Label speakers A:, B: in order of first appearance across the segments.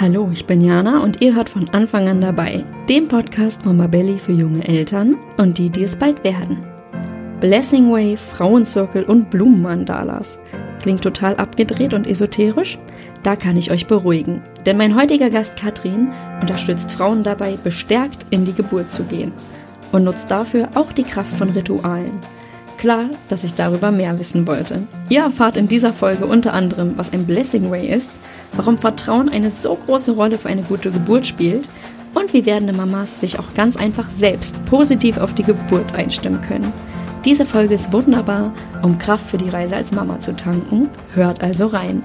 A: Hallo, ich bin Jana und ihr hört von Anfang an dabei, dem Podcast Mama Belly für junge Eltern und die, die es bald werden. Blessing Way, Frauenzirkel und Blumenmandalas. Klingt total abgedreht und esoterisch? Da kann ich euch beruhigen, denn mein heutiger Gast Katrin unterstützt Frauen dabei, bestärkt in die Geburt zu gehen und nutzt dafür auch die Kraft von Ritualen. Klar, dass ich darüber mehr wissen wollte. Ihr erfahrt in dieser Folge unter anderem, was ein Blessing Way ist, warum Vertrauen eine so große Rolle für eine gute Geburt spielt und wie werdende Mamas sich auch ganz einfach selbst positiv auf die Geburt einstimmen können. Diese Folge ist wunderbar, um Kraft für die Reise als Mama zu tanken. Hört also rein.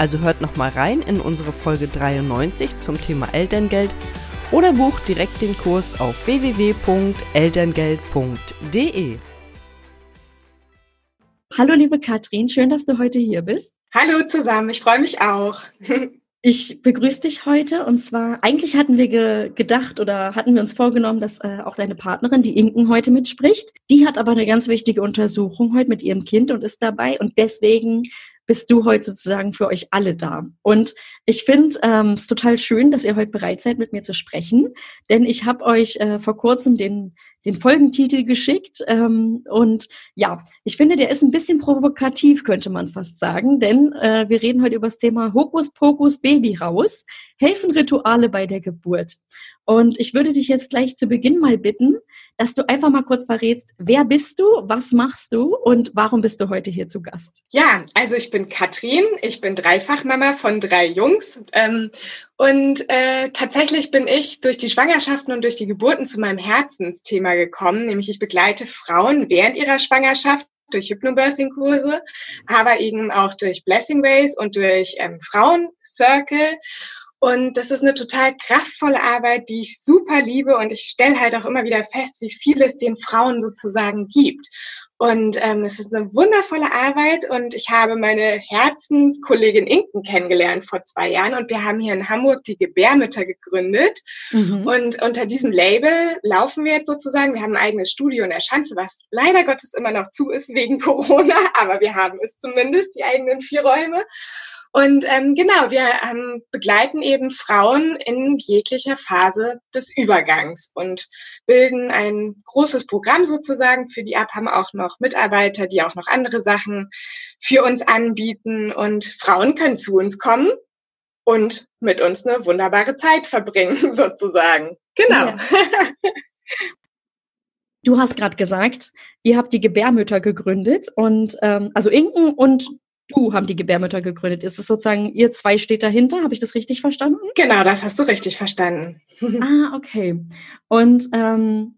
B: Also hört nochmal rein in unsere Folge 93 zum Thema Elterngeld oder bucht direkt den Kurs auf www.elterngeld.de.
A: Hallo liebe Katrin, schön, dass du heute hier bist.
C: Hallo zusammen, ich freue mich auch.
A: Ich begrüße dich heute und zwar, eigentlich hatten wir ge gedacht oder hatten wir uns vorgenommen, dass äh, auch deine Partnerin, die Inken, heute mitspricht. Die hat aber eine ganz wichtige Untersuchung heute mit ihrem Kind und ist dabei und deswegen bist du heute sozusagen für euch alle da. Und ich finde ähm, es total schön, dass ihr heute bereit seid, mit mir zu sprechen, denn ich habe euch äh, vor kurzem den den Folgentitel geschickt. Ähm, und ja, ich finde, der ist ein bisschen provokativ, könnte man fast sagen, denn äh, wir reden heute über das Thema Hokuspokus Baby raus. Helfen Rituale bei der Geburt? Und ich würde dich jetzt gleich zu Beginn mal bitten, dass du einfach mal kurz verrätst, wer bist du, was machst du und warum bist du heute hier zu Gast?
C: Ja, also ich bin Katrin, ich bin Dreifachmama von drei Jungs ähm, und äh, tatsächlich bin ich durch die Schwangerschaften und durch die Geburten zu meinem Herzensthema gekommen, nämlich ich begleite Frauen während ihrer Schwangerschaft durch Hypnobirthing-Kurse, aber eben auch durch Blessing Ways und durch ähm, Frauen-Circle. Und das ist eine total kraftvolle Arbeit, die ich super liebe. Und ich stelle halt auch immer wieder fest, wie viel es den Frauen sozusagen gibt. Und ähm, es ist eine wundervolle Arbeit und ich habe meine Herzenskollegin Inken kennengelernt vor zwei Jahren und wir haben hier in Hamburg die Gebärmütter gegründet. Mhm. Und unter diesem Label laufen wir jetzt sozusagen. Wir haben ein eigenes Studio in der Schanze, was leider Gottes immer noch zu ist wegen Corona, aber wir haben es zumindest, die eigenen vier Räume. Und ähm, genau, wir ähm, begleiten eben Frauen in jeglicher Phase des Übergangs und bilden ein großes Programm sozusagen für die ab, haben auch noch Mitarbeiter, die auch noch andere Sachen für uns anbieten und Frauen können zu uns kommen und mit uns eine wunderbare Zeit verbringen sozusagen. Genau. Ja.
A: Du hast gerade gesagt, ihr habt die Gebärmütter gegründet und ähm, also Inken und du haben die Gebärmütter gegründet. Ist es sozusagen, ihr zwei steht dahinter? Habe ich das richtig verstanden?
C: Genau, das hast du richtig verstanden.
A: ah, okay. Und ähm,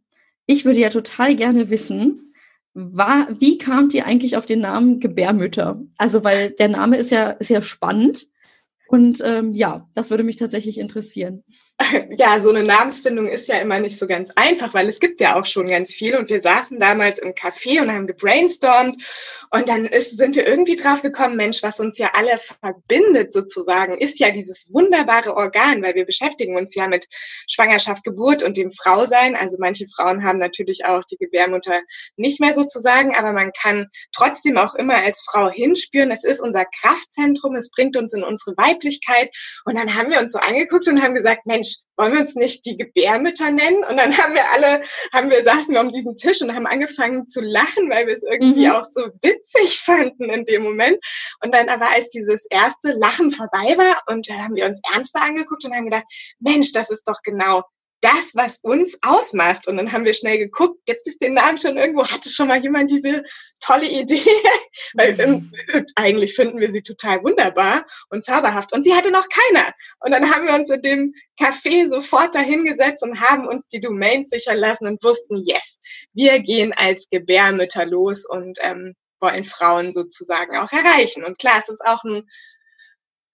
A: ich würde ja total gerne wissen, war, wie kamt ihr eigentlich auf den Namen Gebärmütter? Also, weil der Name ist ja, ist ja spannend. Und ähm, ja, das würde mich tatsächlich interessieren.
C: Ja, so eine Namensfindung ist ja immer nicht so ganz einfach, weil es gibt ja auch schon ganz viel. Und wir saßen damals im Café und haben gebrainstormt. Und dann ist, sind wir irgendwie drauf gekommen, Mensch, was uns ja alle verbindet sozusagen, ist ja dieses wunderbare Organ, weil wir beschäftigen uns ja mit Schwangerschaft, Geburt und dem Frausein. Also manche Frauen haben natürlich auch die Gebärmutter nicht mehr sozusagen, aber man kann trotzdem auch immer als Frau hinspüren. Es ist unser Kraftzentrum, es bringt uns in unsere Weiblichkeit Weiblichkeit. Und dann haben wir uns so angeguckt und haben gesagt, Mensch, wollen wir uns nicht die Gebärmütter nennen? Und dann haben wir alle, haben wir, saßen wir um diesen Tisch und haben angefangen zu lachen, weil wir es irgendwie mhm. auch so witzig fanden in dem Moment. Und dann aber als dieses erste Lachen vorbei war und da haben wir uns ernster angeguckt und haben gedacht, Mensch, das ist doch genau das, was uns ausmacht. Und dann haben wir schnell geguckt, gibt es den Namen schon irgendwo? Hatte schon mal jemand diese tolle Idee? Weil ähm, eigentlich finden wir sie total wunderbar und zauberhaft. Und sie hatte noch keiner. Und dann haben wir uns in dem Café sofort dahingesetzt und haben uns die Domains sichern lassen und wussten, yes, wir gehen als Gebärmütter los und ähm, wollen Frauen sozusagen auch erreichen. Und klar, es ist auch ein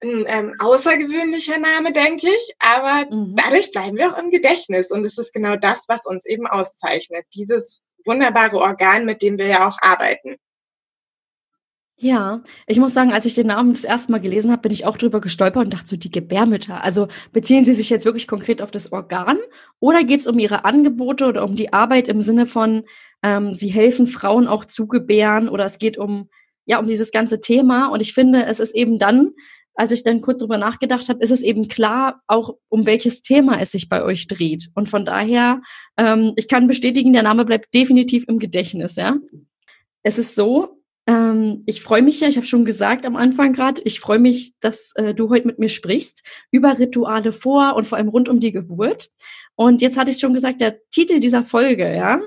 C: ein ähm, außergewöhnlicher Name, denke ich, aber mhm. dadurch bleiben wir auch im Gedächtnis und es ist genau das, was uns eben auszeichnet, dieses wunderbare Organ, mit dem wir ja auch arbeiten.
A: Ja, ich muss sagen, als ich den Namen das erste Mal gelesen habe, bin ich auch drüber gestolpert und dachte so, die Gebärmütter. Also beziehen Sie sich jetzt wirklich konkret auf das Organ oder geht es um Ihre Angebote oder um die Arbeit im Sinne von, ähm, Sie helfen Frauen auch zu gebären oder es geht um, ja, um dieses ganze Thema. Und ich finde, es ist eben dann als ich dann kurz drüber nachgedacht habe, ist es eben klar, auch um welches Thema es sich bei euch dreht. Und von daher, ähm, ich kann bestätigen, der Name bleibt definitiv im Gedächtnis, ja. Es ist so, ähm, ich freue mich ja, ich habe schon gesagt am Anfang gerade, ich freue mich, dass äh, du heute mit mir sprichst über Rituale vor und vor allem rund um die Geburt. Und jetzt hatte ich schon gesagt, der Titel dieser Folge, ja,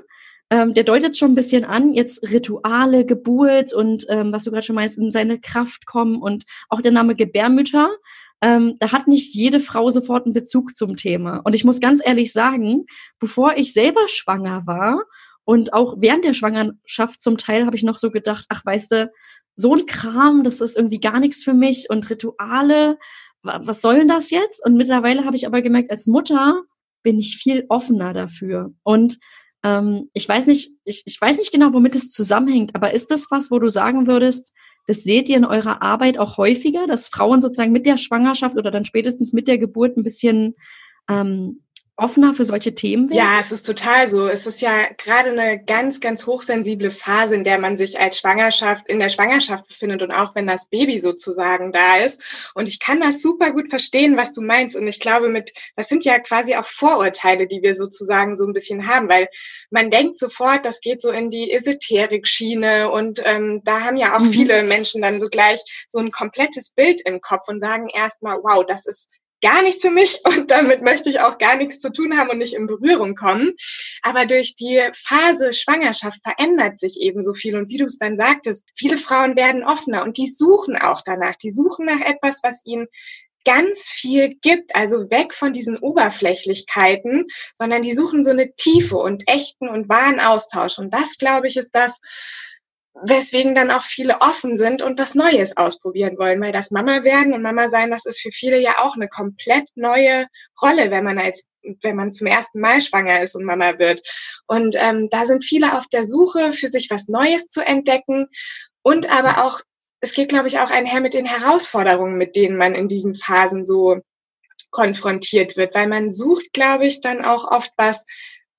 A: ähm, der deutet schon ein bisschen an, jetzt Rituale, Geburt und ähm, was du gerade schon meinst, in seine Kraft kommen und auch der Name Gebärmütter. Ähm, da hat nicht jede Frau sofort einen Bezug zum Thema. Und ich muss ganz ehrlich sagen, bevor ich selber schwanger war und auch während der Schwangerschaft zum Teil habe ich noch so gedacht, ach weißt du, so ein Kram, das ist irgendwie gar nichts für mich und Rituale, was soll denn das jetzt? Und mittlerweile habe ich aber gemerkt, als Mutter bin ich viel offener dafür. Und ähm, ich weiß nicht, ich, ich weiß nicht genau, womit es zusammenhängt, aber ist das was, wo du sagen würdest, das seht ihr in eurer Arbeit auch häufiger, dass Frauen sozusagen mit der Schwangerschaft oder dann spätestens mit der Geburt ein bisschen ähm, offener für solche Themen
C: werden? Ja, es ist total so. Es ist ja gerade eine ganz, ganz hochsensible Phase, in der man sich als Schwangerschaft, in der Schwangerschaft befindet und auch wenn das Baby sozusagen da ist. Und ich kann das super gut verstehen, was du meinst. Und ich glaube, mit, das sind ja quasi auch Vorurteile, die wir sozusagen so ein bisschen haben, weil man denkt sofort, das geht so in die Esoterik-Schiene und ähm, da haben ja auch mhm. viele Menschen dann so gleich so ein komplettes Bild im Kopf und sagen erstmal, wow, das ist gar nichts für mich und damit möchte ich auch gar nichts zu tun haben und nicht in Berührung kommen. Aber durch die Phase Schwangerschaft verändert sich eben so viel. Und wie du es dann sagtest, viele Frauen werden offener und die suchen auch danach. Die suchen nach etwas, was ihnen ganz viel gibt, also weg von diesen Oberflächlichkeiten, sondern die suchen so eine Tiefe und echten und wahren Austausch. Und das, glaube ich, ist das, weswegen dann auch viele offen sind und das Neues ausprobieren wollen, weil das Mama werden und Mama sein, das ist für viele ja auch eine komplett neue Rolle, wenn man als wenn man zum ersten Mal schwanger ist und Mama wird. Und ähm, da sind viele auf der Suche, für sich was Neues zu entdecken und aber auch, es geht, glaube ich, auch einher mit den Herausforderungen, mit denen man in diesen Phasen so konfrontiert wird, weil man sucht, glaube ich, dann auch oft was,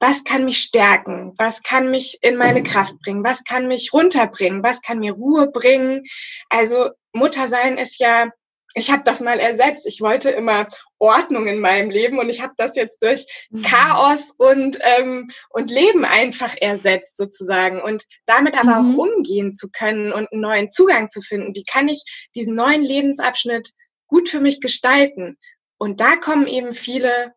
C: was kann mich stärken, was kann mich in meine mhm. Kraft bringen, was kann mich runterbringen, was kann mir Ruhe bringen. Also Muttersein ist ja, ich habe das mal ersetzt. Ich wollte immer Ordnung in meinem Leben und ich habe das jetzt durch mhm. Chaos und ähm, und Leben einfach ersetzt sozusagen und damit aber mhm. auch umgehen zu können und einen neuen Zugang zu finden. Wie kann ich diesen neuen Lebensabschnitt gut für mich gestalten? Und da kommen eben viele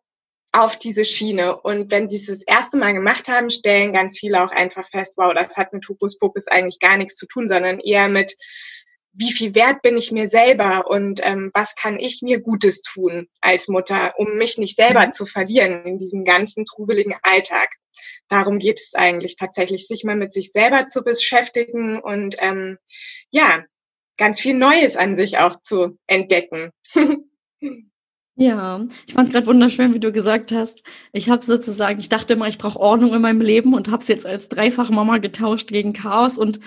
C: auf diese Schiene. Und wenn sie es das erste Mal gemacht haben, stellen ganz viele auch einfach fest, wow, das hat mit Hokuspokus eigentlich gar nichts zu tun, sondern eher mit, wie viel wert bin ich mir selber und ähm, was kann ich mir Gutes tun als Mutter, um mich nicht selber mhm. zu verlieren in diesem ganzen trubeligen Alltag. Darum geht es eigentlich tatsächlich, sich mal mit sich selber zu beschäftigen und ähm, ja, ganz viel Neues an sich auch zu entdecken.
A: Ja, ich fand es gerade wunderschön, wie du gesagt hast. Ich habe sozusagen, ich dachte immer, ich brauche Ordnung in meinem Leben und habe es jetzt als Dreifachmama getauscht gegen Chaos und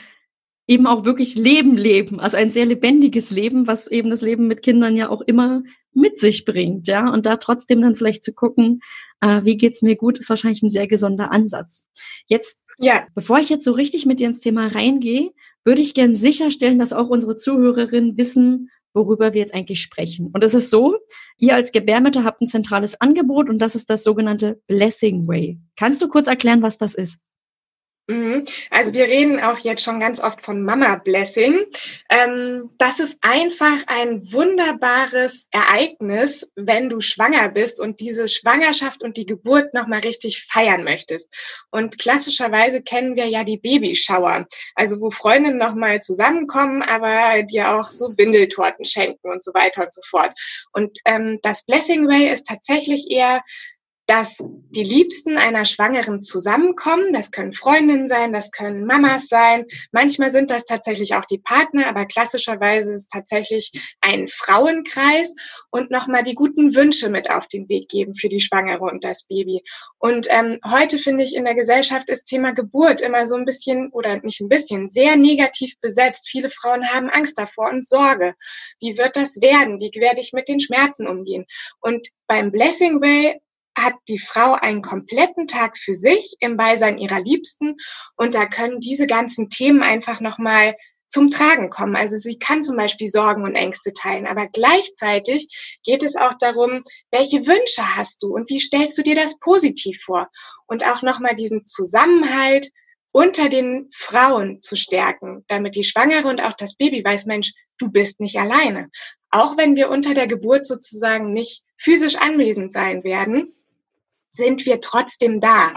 A: eben auch wirklich Leben leben, also ein sehr lebendiges Leben, was eben das Leben mit Kindern ja auch immer mit sich bringt, ja. Und da trotzdem dann vielleicht zu gucken, äh, wie geht's mir gut, ist wahrscheinlich ein sehr gesunder Ansatz. Jetzt, ja. bevor ich jetzt so richtig mit dir ins Thema reingehe, würde ich gern sicherstellen, dass auch unsere Zuhörerinnen wissen, worüber wir jetzt eigentlich sprechen. Und es ist so, ihr als Gebärmutter habt ein zentrales Angebot und das ist das sogenannte Blessing Way. Kannst du kurz erklären, was das ist?
C: Mhm. Also wir reden auch jetzt schon ganz oft von Mama Blessing. Ähm, das ist einfach ein wunderbares Ereignis, wenn du schwanger bist und diese Schwangerschaft und die Geburt nochmal richtig feiern möchtest. Und klassischerweise kennen wir ja die Babyschauer, also wo Freundinnen nochmal zusammenkommen, aber dir auch so Bindeltorten schenken und so weiter und so fort. Und ähm, das Blessing Way ist tatsächlich eher dass die Liebsten einer Schwangeren zusammenkommen. Das können Freundinnen sein, das können Mamas sein. Manchmal sind das tatsächlich auch die Partner, aber klassischerweise ist es tatsächlich ein Frauenkreis und nochmal die guten Wünsche mit auf den Weg geben für die Schwangere und das Baby. Und ähm, heute finde ich in der Gesellschaft ist Thema Geburt immer so ein bisschen oder nicht ein bisschen sehr negativ besetzt. Viele Frauen haben Angst davor und Sorge. Wie wird das werden? Wie werde ich mit den Schmerzen umgehen? Und beim Blessing Way hat die Frau einen kompletten Tag für sich im Beisein ihrer Liebsten und da können diese ganzen Themen einfach nochmal zum Tragen kommen. Also sie kann zum Beispiel Sorgen und Ängste teilen, aber gleichzeitig geht es auch darum, welche Wünsche hast du und wie stellst du dir das positiv vor? Und auch nochmal diesen Zusammenhalt unter den Frauen zu stärken, damit die Schwangere und auch das Baby weiß, Mensch, du bist nicht alleine. Auch wenn wir unter der Geburt sozusagen nicht physisch anwesend sein werden, sind wir trotzdem da.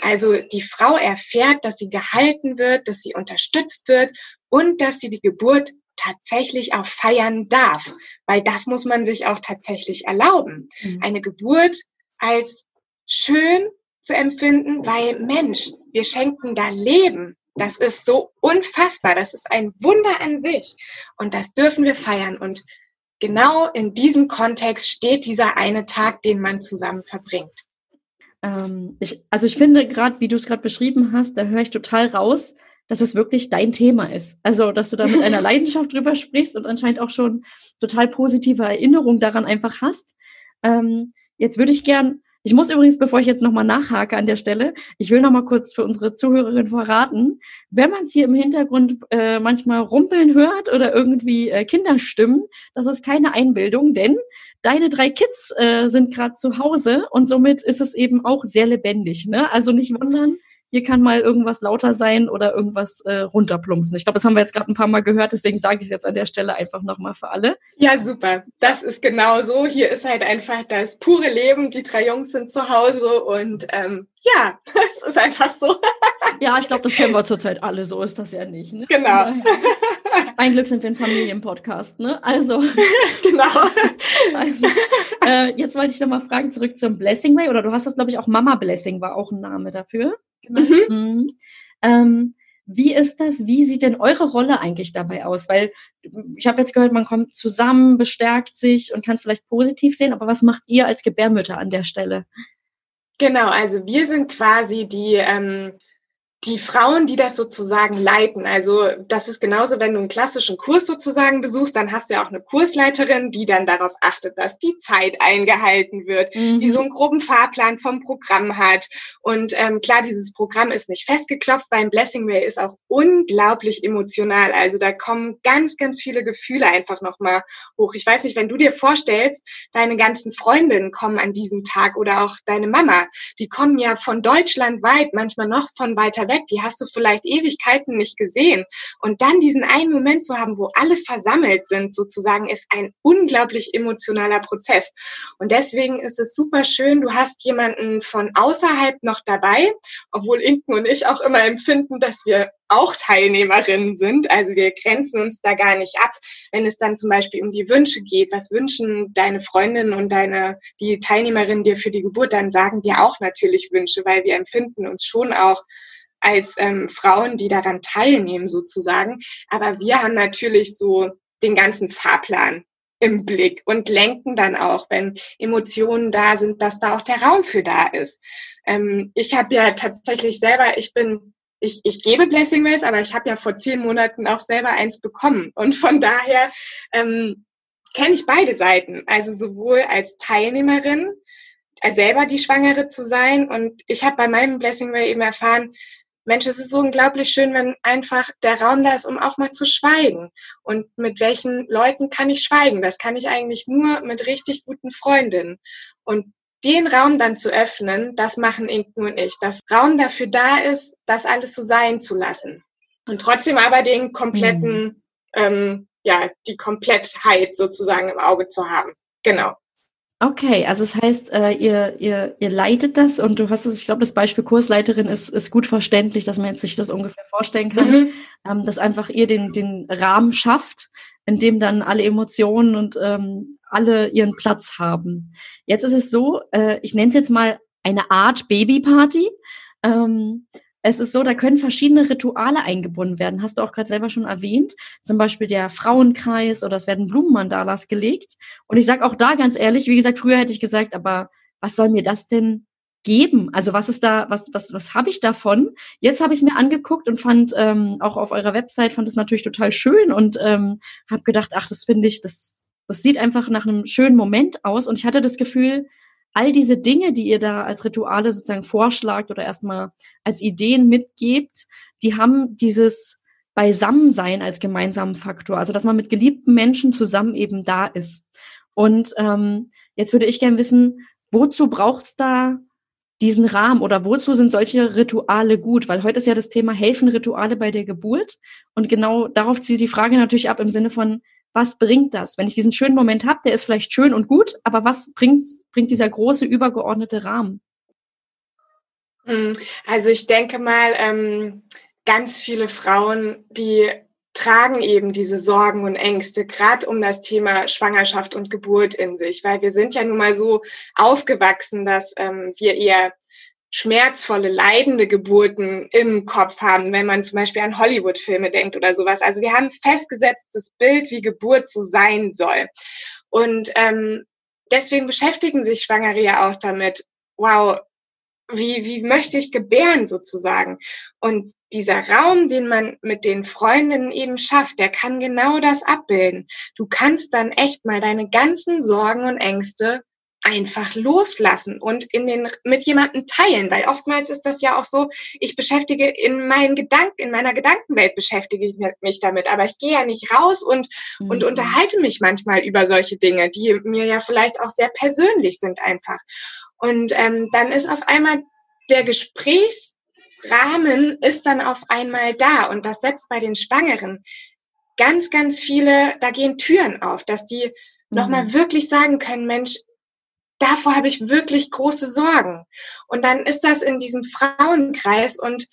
C: Also die Frau erfährt, dass sie gehalten wird, dass sie unterstützt wird und dass sie die Geburt tatsächlich auch feiern darf, weil das muss man sich auch tatsächlich erlauben. Mhm. Eine Geburt als schön zu empfinden, weil Mensch, wir schenken da Leben. Das ist so unfassbar. Das ist ein Wunder an sich. Und das dürfen wir feiern. Und genau in diesem Kontext steht dieser eine Tag, den man zusammen verbringt
A: ähm, ich, also ich finde gerade, wie du es gerade beschrieben hast, da höre ich total raus, dass es wirklich dein Thema ist. Also, dass du da mit einer Leidenschaft drüber sprichst und anscheinend auch schon total positive Erinnerungen daran einfach hast. Ähm, jetzt würde ich gern ich muss übrigens, bevor ich jetzt nochmal nachhake an der Stelle, ich will nochmal kurz für unsere Zuhörerinnen verraten, wenn man es hier im Hintergrund äh, manchmal rumpeln hört oder irgendwie äh, Kinderstimmen, das ist keine Einbildung, denn deine drei Kids äh, sind gerade zu Hause und somit ist es eben auch sehr lebendig. Ne? Also nicht wundern, hier kann mal irgendwas lauter sein oder irgendwas äh, runterplumpsen. Ich glaube, das haben wir jetzt gerade ein paar Mal gehört, deswegen sage ich es jetzt an der Stelle einfach nochmal für alle.
C: Ja, super. Das ist genau so. Hier ist halt einfach das pure Leben. Die drei Jungs sind zu Hause und ähm, ja, es ist einfach so.
A: ja, ich glaube, das kennen wir zurzeit alle. So ist das ja nicht. Ne?
C: Genau.
A: Ein Glück sind wir ein Familienpodcast, ne? Also.
C: genau.
A: Also, äh, jetzt wollte ich noch mal fragen, zurück zum Blessing Way, oder du hast das, glaube ich, auch Mama Blessing war auch ein Name dafür. Mhm. Mhm. Ähm, wie ist das? Wie sieht denn eure Rolle eigentlich dabei aus? Weil ich habe jetzt gehört, man kommt zusammen, bestärkt sich und kann es vielleicht positiv sehen, aber was macht ihr als Gebärmütter an der Stelle?
C: Genau, also wir sind quasi die ähm, die Frauen, die das sozusagen leiten, also das ist genauso, wenn du einen klassischen Kurs sozusagen besuchst, dann hast du ja auch eine Kursleiterin, die dann darauf achtet, dass die Zeit eingehalten wird, mhm. die so einen groben Fahrplan vom Programm hat. Und ähm, klar, dieses Programm ist nicht festgeklopft, beim Blessing Way ist auch unglaublich emotional. Also da kommen ganz, ganz viele Gefühle einfach nochmal hoch. Ich weiß nicht, wenn du dir vorstellst, deine ganzen Freundinnen kommen an diesem Tag oder auch deine Mama, die kommen ja von Deutschland weit, manchmal noch von weiter weg, die hast du vielleicht Ewigkeiten nicht gesehen. Und dann diesen einen Moment zu haben, wo alle versammelt sind, sozusagen, ist ein unglaublich emotionaler Prozess. Und deswegen ist es super schön, du hast jemanden von außerhalb noch dabei, obwohl Inken und ich auch immer empfinden, dass wir auch Teilnehmerinnen sind. Also wir grenzen uns da gar nicht ab. Wenn es dann zum Beispiel um die Wünsche geht, was wünschen deine Freundinnen und deine, die Teilnehmerinnen dir für die Geburt, dann sagen wir auch natürlich Wünsche, weil wir empfinden uns schon auch als ähm, Frauen, die daran teilnehmen sozusagen. Aber wir haben natürlich so den ganzen Fahrplan im Blick und lenken dann auch, wenn Emotionen da sind, dass da auch der Raum für da ist. Ähm, ich habe ja tatsächlich selber, ich bin ich, ich gebe Blessing Ways, aber ich habe ja vor zehn Monaten auch selber eins bekommen. Und von daher ähm, kenne ich beide Seiten. Also sowohl als Teilnehmerin, als selber die Schwangere zu sein. Und ich habe bei meinem Blessing Way eben erfahren, Mensch, es ist so unglaublich schön, wenn einfach der Raum da ist, um auch mal zu schweigen. Und mit welchen Leuten kann ich schweigen? Das kann ich eigentlich nur mit richtig guten Freundinnen. Und den Raum dann zu öffnen, das machen Inken und ich. Dass Raum dafür da ist, das alles so sein zu lassen. Und trotzdem aber den kompletten, mhm. ähm, ja, die Komplettheit sozusagen im Auge zu haben. Genau.
A: Okay, also das heißt, äh, ihr, ihr, ihr leitet das und du hast es, ich glaube, das Beispiel Kursleiterin ist, ist gut verständlich, dass man jetzt sich das ungefähr vorstellen kann, mhm. ähm, dass einfach ihr den, den Rahmen schafft, in dem dann alle Emotionen und ähm, alle ihren Platz haben. Jetzt ist es so, äh, ich nenne es jetzt mal eine Art Babyparty. Ähm, es ist so, da können verschiedene Rituale eingebunden werden. Hast du auch gerade selber schon erwähnt. Zum Beispiel der Frauenkreis oder es werden Blumenmandalas gelegt. Und ich sage auch da ganz ehrlich, wie gesagt, früher hätte ich gesagt, aber was soll mir das denn geben? Also was ist da, was, was, was habe ich davon? Jetzt habe ich es mir angeguckt und fand ähm, auch auf eurer Website fand es natürlich total schön und ähm, habe gedacht, ach, das finde ich, das, das sieht einfach nach einem schönen Moment aus. Und ich hatte das Gefühl, all diese Dinge, die ihr da als Rituale sozusagen vorschlagt oder erstmal als Ideen mitgebt, die haben dieses Beisammensein als gemeinsamen Faktor. Also dass man mit geliebten Menschen zusammen eben da ist. Und ähm, jetzt würde ich gerne wissen, wozu braucht's da diesen Rahmen oder wozu sind solche Rituale gut? Weil heute ist ja das Thema helfen Rituale bei der Geburt und genau darauf zielt die Frage natürlich ab im Sinne von was bringt das? Wenn ich diesen schönen Moment habe, der ist vielleicht schön und gut, aber was bringt, bringt dieser große übergeordnete Rahmen?
C: Hm, also ich denke mal, ähm, ganz viele Frauen, die tragen eben diese Sorgen und Ängste, gerade um das Thema Schwangerschaft und Geburt in sich, weil wir sind ja nun mal so aufgewachsen, dass ähm, wir eher schmerzvolle, leidende Geburten im Kopf haben, wenn man zum Beispiel an Hollywood-Filme denkt oder sowas. Also wir haben festgesetztes Bild, wie Geburt so sein soll. Und ähm, deswegen beschäftigen sich Schwangere ja auch damit, wow, wie, wie möchte ich gebären sozusagen? Und dieser Raum, den man mit den Freundinnen eben schafft, der kann genau das abbilden. Du kannst dann echt mal deine ganzen Sorgen und Ängste einfach loslassen und in den mit jemandem teilen, weil oftmals ist das ja auch so, ich beschäftige in meinen Gedanken, in meiner Gedankenwelt beschäftige ich mich damit, aber ich gehe ja nicht raus und mhm. und unterhalte mich manchmal über solche Dinge, die mir ja vielleicht auch sehr persönlich sind einfach. Und ähm, dann ist auf einmal der Gesprächsrahmen ist dann auf einmal da und das setzt bei den Schwangeren ganz, ganz viele, da gehen Türen auf, dass die mhm. nochmal wirklich sagen können, Mensch, davor habe ich wirklich große Sorgen. Und dann ist das in diesem Frauenkreis und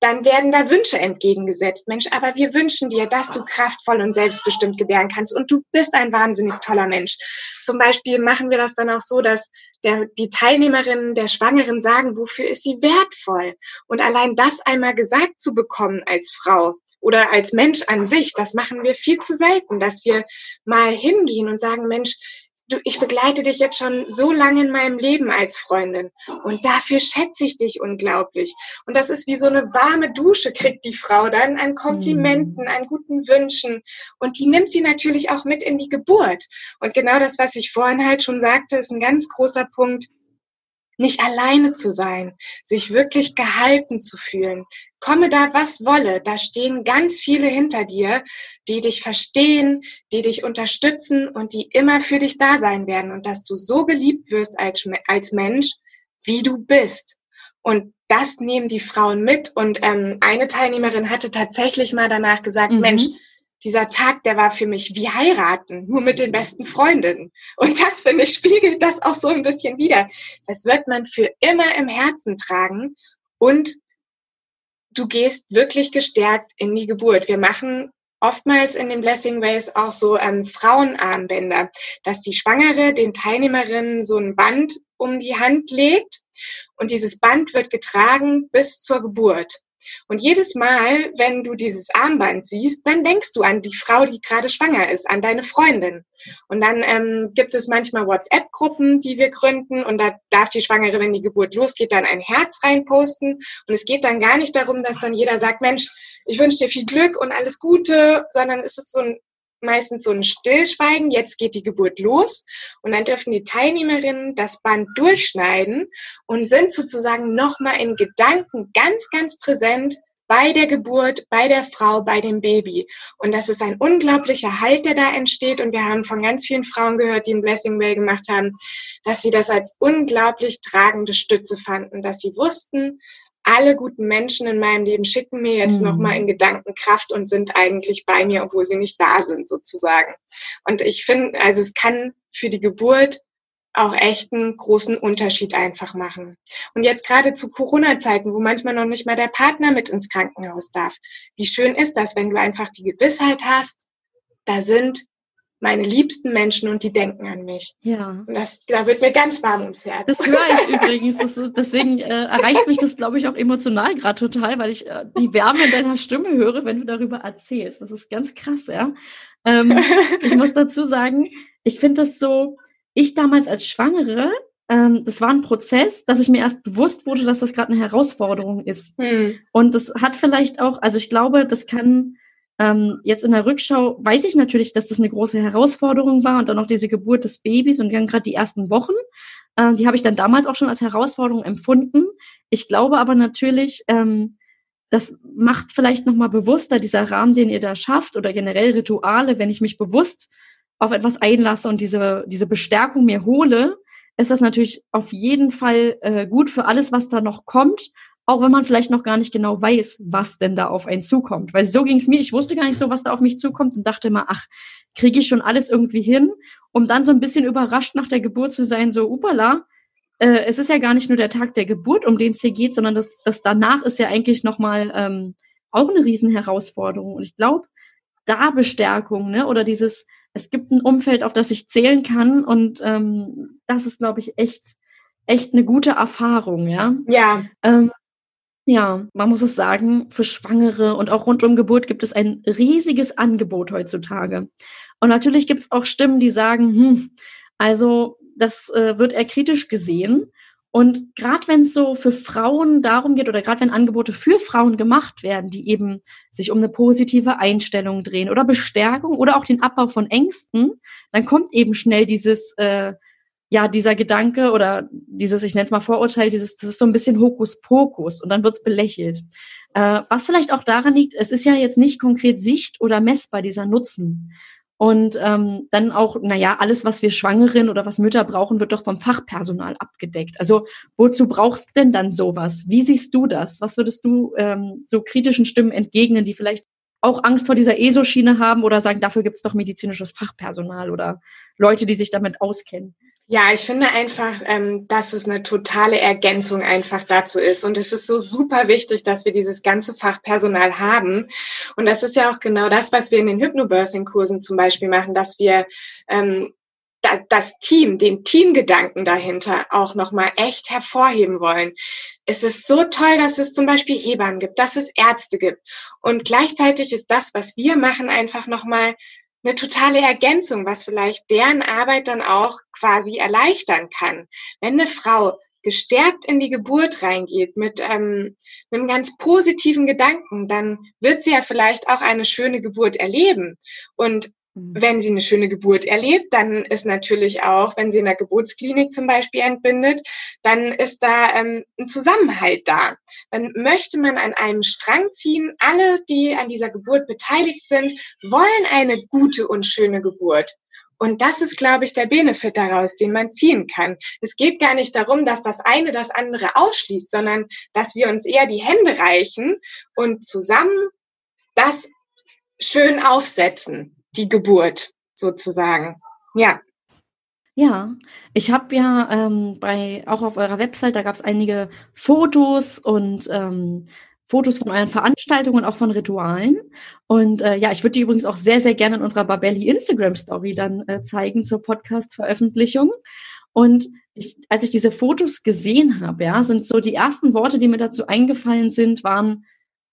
C: dann werden da Wünsche entgegengesetzt. Mensch, aber wir wünschen dir, dass du kraftvoll und selbstbestimmt gebären kannst und du bist ein wahnsinnig toller Mensch. Zum Beispiel machen wir das dann auch so, dass der, die Teilnehmerinnen der Schwangeren sagen, wofür ist sie wertvoll? Und allein das einmal gesagt zu bekommen als Frau, oder als Mensch an sich, das machen wir viel zu selten, dass wir mal hingehen und sagen, Mensch, du, ich begleite dich jetzt schon so lange in meinem Leben als Freundin und dafür schätze ich dich unglaublich. Und das ist wie so eine warme Dusche, kriegt die Frau dann an Komplimenten, mhm. an guten Wünschen und die nimmt sie natürlich auch mit in die Geburt. Und genau das, was ich vorhin halt schon sagte, ist ein ganz großer Punkt, nicht alleine zu sein, sich wirklich gehalten zu fühlen. Komme da, was wolle. Da stehen ganz viele hinter dir, die dich verstehen, die dich unterstützen und die immer für dich da sein werden und dass du so geliebt wirst als, als Mensch, wie du bist. Und das nehmen die Frauen mit. Und ähm, eine Teilnehmerin hatte tatsächlich mal danach gesagt, mhm. Mensch, dieser Tag, der war für mich wie heiraten, nur mit den besten Freundinnen. Und das, finde ich, spiegelt das auch so ein bisschen wider. Das wird man für immer im Herzen tragen und du gehst wirklich gestärkt in die Geburt. Wir machen oftmals in den Blessing Ways auch so ähm, Frauenarmbänder, dass die Schwangere den Teilnehmerinnen so ein Band um die Hand legt und dieses Band wird getragen bis zur Geburt. Und jedes Mal, wenn du dieses Armband siehst, dann denkst du an die Frau, die gerade schwanger ist, an deine Freundin. Und dann ähm, gibt es manchmal WhatsApp-Gruppen, die wir gründen. Und da darf die Schwangere, wenn die Geburt losgeht, dann ein Herz reinposten. Und es geht dann gar nicht darum, dass dann jeder sagt, Mensch, ich wünsche dir viel Glück und alles Gute, sondern es ist so ein meistens so ein Stillschweigen, jetzt geht die Geburt los und dann dürfen die Teilnehmerinnen das Band durchschneiden und sind sozusagen nochmal in Gedanken ganz, ganz präsent bei der Geburt, bei der Frau, bei dem Baby. Und das ist ein unglaublicher Halt, der da entsteht. Und wir haben von ganz vielen Frauen gehört, die ein Blessing Way gemacht haben, dass sie das als unglaublich tragende Stütze fanden, dass sie wussten, alle guten Menschen in meinem Leben schicken mir jetzt mhm. nochmal in Gedanken Kraft und sind eigentlich bei mir, obwohl sie nicht da sind, sozusagen. Und ich finde, also es kann für die Geburt auch echt einen großen Unterschied einfach machen. Und jetzt gerade zu Corona-Zeiten, wo manchmal noch nicht mal der Partner mit ins Krankenhaus darf. Wie schön ist das, wenn du einfach die Gewissheit hast, da sind meine liebsten Menschen und die denken an mich.
A: Ja.
C: Das, da wird mir ganz warm ums Herz.
A: Das höre ich übrigens. Das, deswegen äh, erreicht mich das, glaube ich, auch emotional gerade total, weil ich äh, die Wärme in deiner Stimme höre, wenn du darüber erzählst. Das ist ganz krass, ja. Ähm, ich muss dazu sagen, ich finde das so, ich damals als Schwangere, ähm, das war ein Prozess, dass ich mir erst bewusst wurde, dass das gerade eine Herausforderung ist. Hm. Und das hat vielleicht auch, also ich glaube, das kann ähm, jetzt in der Rückschau weiß ich natürlich, dass das eine große Herausforderung war und dann auch diese Geburt des Babys und dann gerade die ersten Wochen. Äh, die habe ich dann damals auch schon als Herausforderung empfunden. Ich glaube aber natürlich, ähm, das macht vielleicht nochmal bewusster dieser Rahmen, den ihr da schafft oder generell Rituale, wenn ich mich bewusst auf etwas einlasse und diese, diese Bestärkung mir hole, ist das natürlich auf jeden Fall äh, gut für alles, was da noch kommt auch wenn man vielleicht noch gar nicht genau weiß, was denn da auf einen zukommt. Weil so ging es mir, ich wusste gar nicht so, was da auf mich zukommt und dachte immer, ach, kriege ich schon alles irgendwie hin, um dann so ein bisschen überrascht nach der Geburt zu sein, so, upala, äh, es ist ja gar nicht nur der Tag der Geburt, um den es hier geht, sondern das, das danach ist ja eigentlich nochmal ähm, auch eine Riesenherausforderung. Und ich glaube, da Bestärkung, ne, oder dieses, es gibt ein Umfeld, auf das ich zählen kann und ähm, das ist, glaube ich, echt echt eine gute Erfahrung, ja.
C: Ja.
A: Ähm, ja, man muss es sagen, für Schwangere und auch rund um Geburt gibt es ein riesiges Angebot heutzutage. Und natürlich gibt es auch Stimmen, die sagen, hm, also das äh, wird eher kritisch gesehen. Und gerade wenn es so für Frauen darum geht oder gerade wenn Angebote für Frauen gemacht werden, die eben sich um eine positive Einstellung drehen oder Bestärkung oder auch den Abbau von Ängsten, dann kommt eben schnell dieses äh, ja, dieser Gedanke oder dieses, ich nenne es mal Vorurteil, dieses, das ist so ein bisschen Hokuspokus und dann wird's belächelt. Äh, was vielleicht auch daran liegt, es ist ja jetzt nicht konkret sicht- oder messbar, dieser Nutzen. Und ähm, dann auch, naja, alles, was wir Schwangeren oder was Mütter brauchen, wird doch vom Fachpersonal abgedeckt. Also wozu braucht's denn dann sowas? Wie siehst du das? Was würdest du ähm, so kritischen Stimmen entgegnen, die vielleicht auch Angst vor dieser ESO-Schiene haben oder sagen, dafür gibt's doch medizinisches Fachpersonal oder Leute, die sich damit auskennen?
C: Ja, ich finde einfach, ähm, dass es eine totale Ergänzung einfach dazu ist. Und es ist so super wichtig, dass wir dieses ganze Fachpersonal haben. Und das ist ja auch genau das, was wir in den Hypnobirthing-Kursen zum Beispiel machen, dass wir ähm, da, das Team, den Teamgedanken dahinter auch nochmal echt hervorheben wollen. Es ist so toll, dass es zum Beispiel Hebammen gibt, dass es Ärzte gibt. Und gleichzeitig ist das, was wir machen, einfach nochmal eine totale Ergänzung, was vielleicht deren Arbeit dann auch quasi erleichtern kann. Wenn eine Frau gestärkt in die Geburt reingeht mit ähm, einem ganz positiven Gedanken, dann wird sie ja vielleicht auch eine schöne Geburt erleben. Und. Wenn sie eine schöne Geburt erlebt, dann ist natürlich auch, wenn sie in der Geburtsklinik zum Beispiel entbindet, dann ist da ähm, ein Zusammenhalt da. Dann möchte man an einem Strang ziehen. Alle, die an dieser Geburt beteiligt sind, wollen eine gute und schöne Geburt. Und das ist, glaube ich, der Benefit daraus, den man ziehen kann. Es geht gar nicht darum, dass das eine das andere ausschließt, sondern dass wir uns eher die Hände reichen und zusammen das schön aufsetzen die Geburt sozusagen. Ja.
A: Ja, ich habe ja ähm, bei auch auf eurer Website, da gab es einige Fotos und ähm, Fotos von euren Veranstaltungen und auch von Ritualen. Und äh, ja, ich würde die übrigens auch sehr, sehr gerne in unserer Babelli Instagram Story dann äh, zeigen zur Podcast-Veröffentlichung. Und ich, als ich diese Fotos gesehen habe, ja, sind so die ersten Worte, die mir dazu eingefallen sind, waren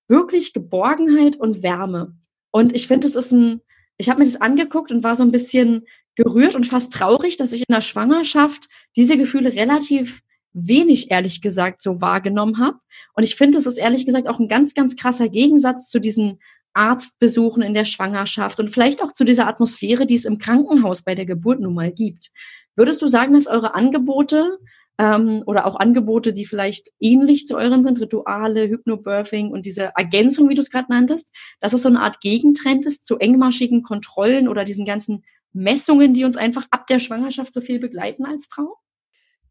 A: wirklich Geborgenheit und Wärme. Und ich finde, es ist ein ich habe mir das angeguckt und war so ein bisschen gerührt und fast traurig, dass ich in der Schwangerschaft diese Gefühle relativ wenig, ehrlich gesagt, so wahrgenommen habe. Und ich finde, es ist ehrlich gesagt auch ein ganz, ganz krasser Gegensatz zu diesen Arztbesuchen in der Schwangerschaft und vielleicht auch zu dieser Atmosphäre, die es im Krankenhaus bei der Geburt nun mal gibt. Würdest du sagen, dass eure Angebote ähm, oder auch Angebote, die vielleicht ähnlich zu euren sind, Rituale, Hypnobirthing und diese Ergänzung, wie du es gerade nanntest, dass es so eine Art Gegentrend ist zu engmaschigen Kontrollen oder diesen ganzen Messungen, die uns einfach ab der Schwangerschaft so viel begleiten als Frau?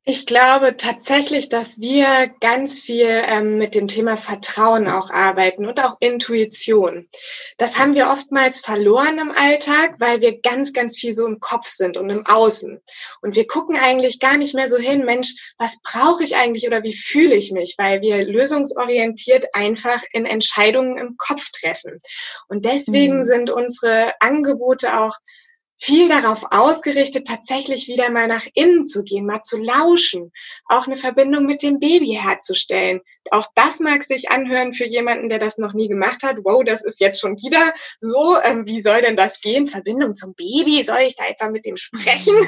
C: Ich glaube tatsächlich, dass wir ganz viel ähm, mit dem Thema Vertrauen auch arbeiten und auch Intuition. Das haben wir oftmals verloren im Alltag, weil wir ganz, ganz viel so im Kopf sind und im Außen. Und wir gucken eigentlich gar nicht mehr so hin, Mensch, was brauche ich eigentlich oder wie fühle ich mich? Weil wir lösungsorientiert einfach in Entscheidungen im Kopf treffen. Und deswegen mhm. sind unsere Angebote auch viel darauf ausgerichtet, tatsächlich wieder mal nach innen zu gehen, mal zu lauschen, auch eine Verbindung mit dem Baby herzustellen. Auch das mag sich anhören für jemanden, der das noch nie gemacht hat. Wow, das ist jetzt schon wieder so. Ähm, wie soll denn das gehen? Verbindung zum Baby? Soll ich da etwa mit dem sprechen?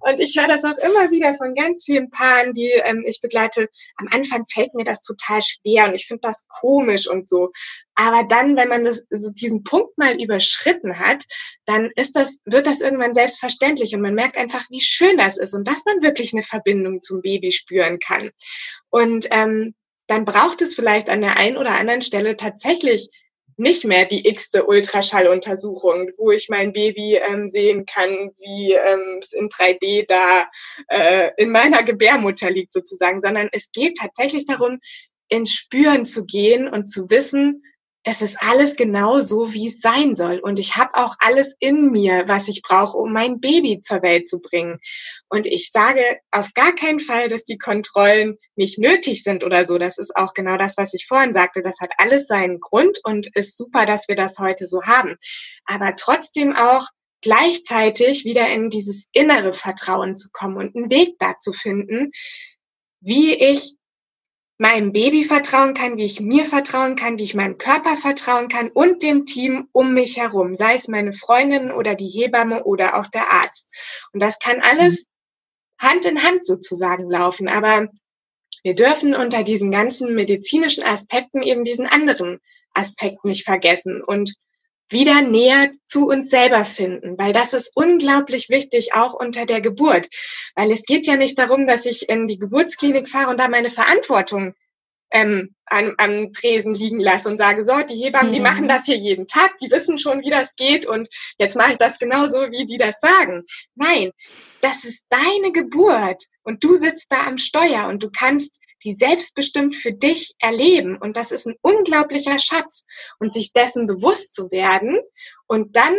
C: und ich höre das auch immer wieder von ganz vielen Paaren, die ähm, ich begleite. Am Anfang fällt mir das total schwer und ich finde das komisch und so. Aber dann, wenn man das, so diesen Punkt mal überschritten hat, dann ist das, wird das irgendwann selbstverständlich und man merkt einfach, wie schön das ist und dass man wirklich eine Verbindung zum Baby spüren kann. Und ähm, dann braucht es vielleicht an der einen oder anderen Stelle tatsächlich nicht mehr die x-te Ultraschalluntersuchung, wo ich mein Baby ähm, sehen kann, wie ähm, es in 3D da äh, in meiner Gebärmutter liegt sozusagen, sondern es geht tatsächlich darum, ins Spüren zu gehen und zu wissen, es ist alles genau so, wie es sein soll. Und ich habe auch alles in mir, was ich brauche, um mein Baby zur Welt zu bringen. Und ich sage auf gar keinen Fall, dass die Kontrollen nicht nötig sind oder so. Das ist auch genau das, was ich vorhin sagte. Das hat alles seinen Grund und ist super, dass wir das heute so haben. Aber trotzdem auch gleichzeitig wieder in dieses innere Vertrauen zu kommen und einen Weg dazu finden, wie ich meinem Baby vertrauen kann, wie ich mir vertrauen kann, wie ich meinem Körper vertrauen kann und dem Team um mich herum, sei es meine Freundin oder die Hebamme oder auch der Arzt. Und das kann alles Hand in Hand sozusagen laufen. Aber wir dürfen unter diesen ganzen medizinischen Aspekten eben diesen anderen Aspekt nicht vergessen. Und wieder näher zu uns selber finden, weil das ist unglaublich wichtig, auch unter der Geburt. Weil es geht ja nicht darum, dass ich in die Geburtsklinik fahre und da meine Verantwortung ähm, am, am Tresen liegen lasse und sage, so, die Hebammen, mhm. die machen das hier jeden Tag, die wissen schon, wie das geht und jetzt mache ich das genauso, wie die das sagen. Nein, das ist deine Geburt und du sitzt da am Steuer und du kannst die selbstbestimmt für dich erleben. Und das ist ein unglaublicher Schatz. Und sich dessen bewusst zu werden und dann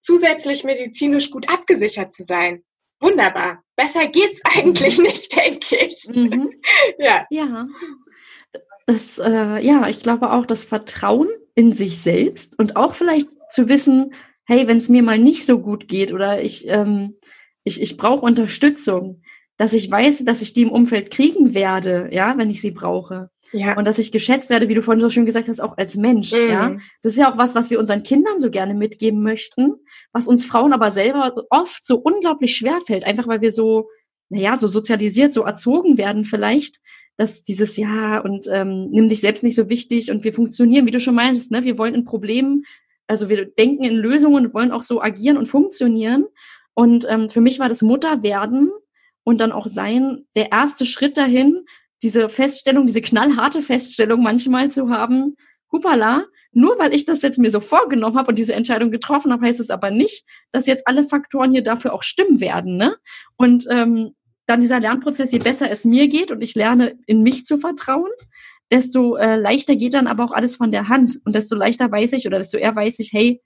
C: zusätzlich medizinisch gut abgesichert zu sein. Wunderbar. Besser geht's eigentlich mhm. nicht, denke ich. Mhm.
A: ja. Ja. Das, äh, ja, ich glaube auch das Vertrauen in sich selbst und auch vielleicht zu wissen, hey, wenn es mir mal nicht so gut geht oder ich, ähm, ich, ich brauche Unterstützung, dass ich weiß, dass ich die im Umfeld kriegen werde, ja, wenn ich sie brauche. Ja. Und dass ich geschätzt werde, wie du vorhin so schön gesagt hast, auch als Mensch, mhm. ja. Das ist ja auch was, was wir unseren Kindern so gerne mitgeben möchten, was uns Frauen aber selber oft so unglaublich schwer fällt, einfach weil wir so, naja, so sozialisiert, so erzogen werden vielleicht, dass dieses Ja und ähm, nimm dich selbst nicht so wichtig und wir funktionieren, wie du schon meintest, ne, wir wollen in Problemen, also wir denken in Lösungen und wollen auch so agieren und funktionieren. Und ähm, für mich war das Mutterwerden und dann auch sein, der erste Schritt dahin, diese Feststellung, diese knallharte Feststellung manchmal zu haben, hupala, nur weil ich das jetzt mir so vorgenommen habe und diese Entscheidung getroffen habe, heißt es aber nicht, dass jetzt alle Faktoren hier dafür auch stimmen werden. Ne? Und ähm, dann dieser Lernprozess, je besser es mir geht und ich lerne, in mich zu vertrauen, desto äh, leichter geht dann aber auch alles von der Hand und desto leichter weiß ich oder desto eher weiß ich, hey,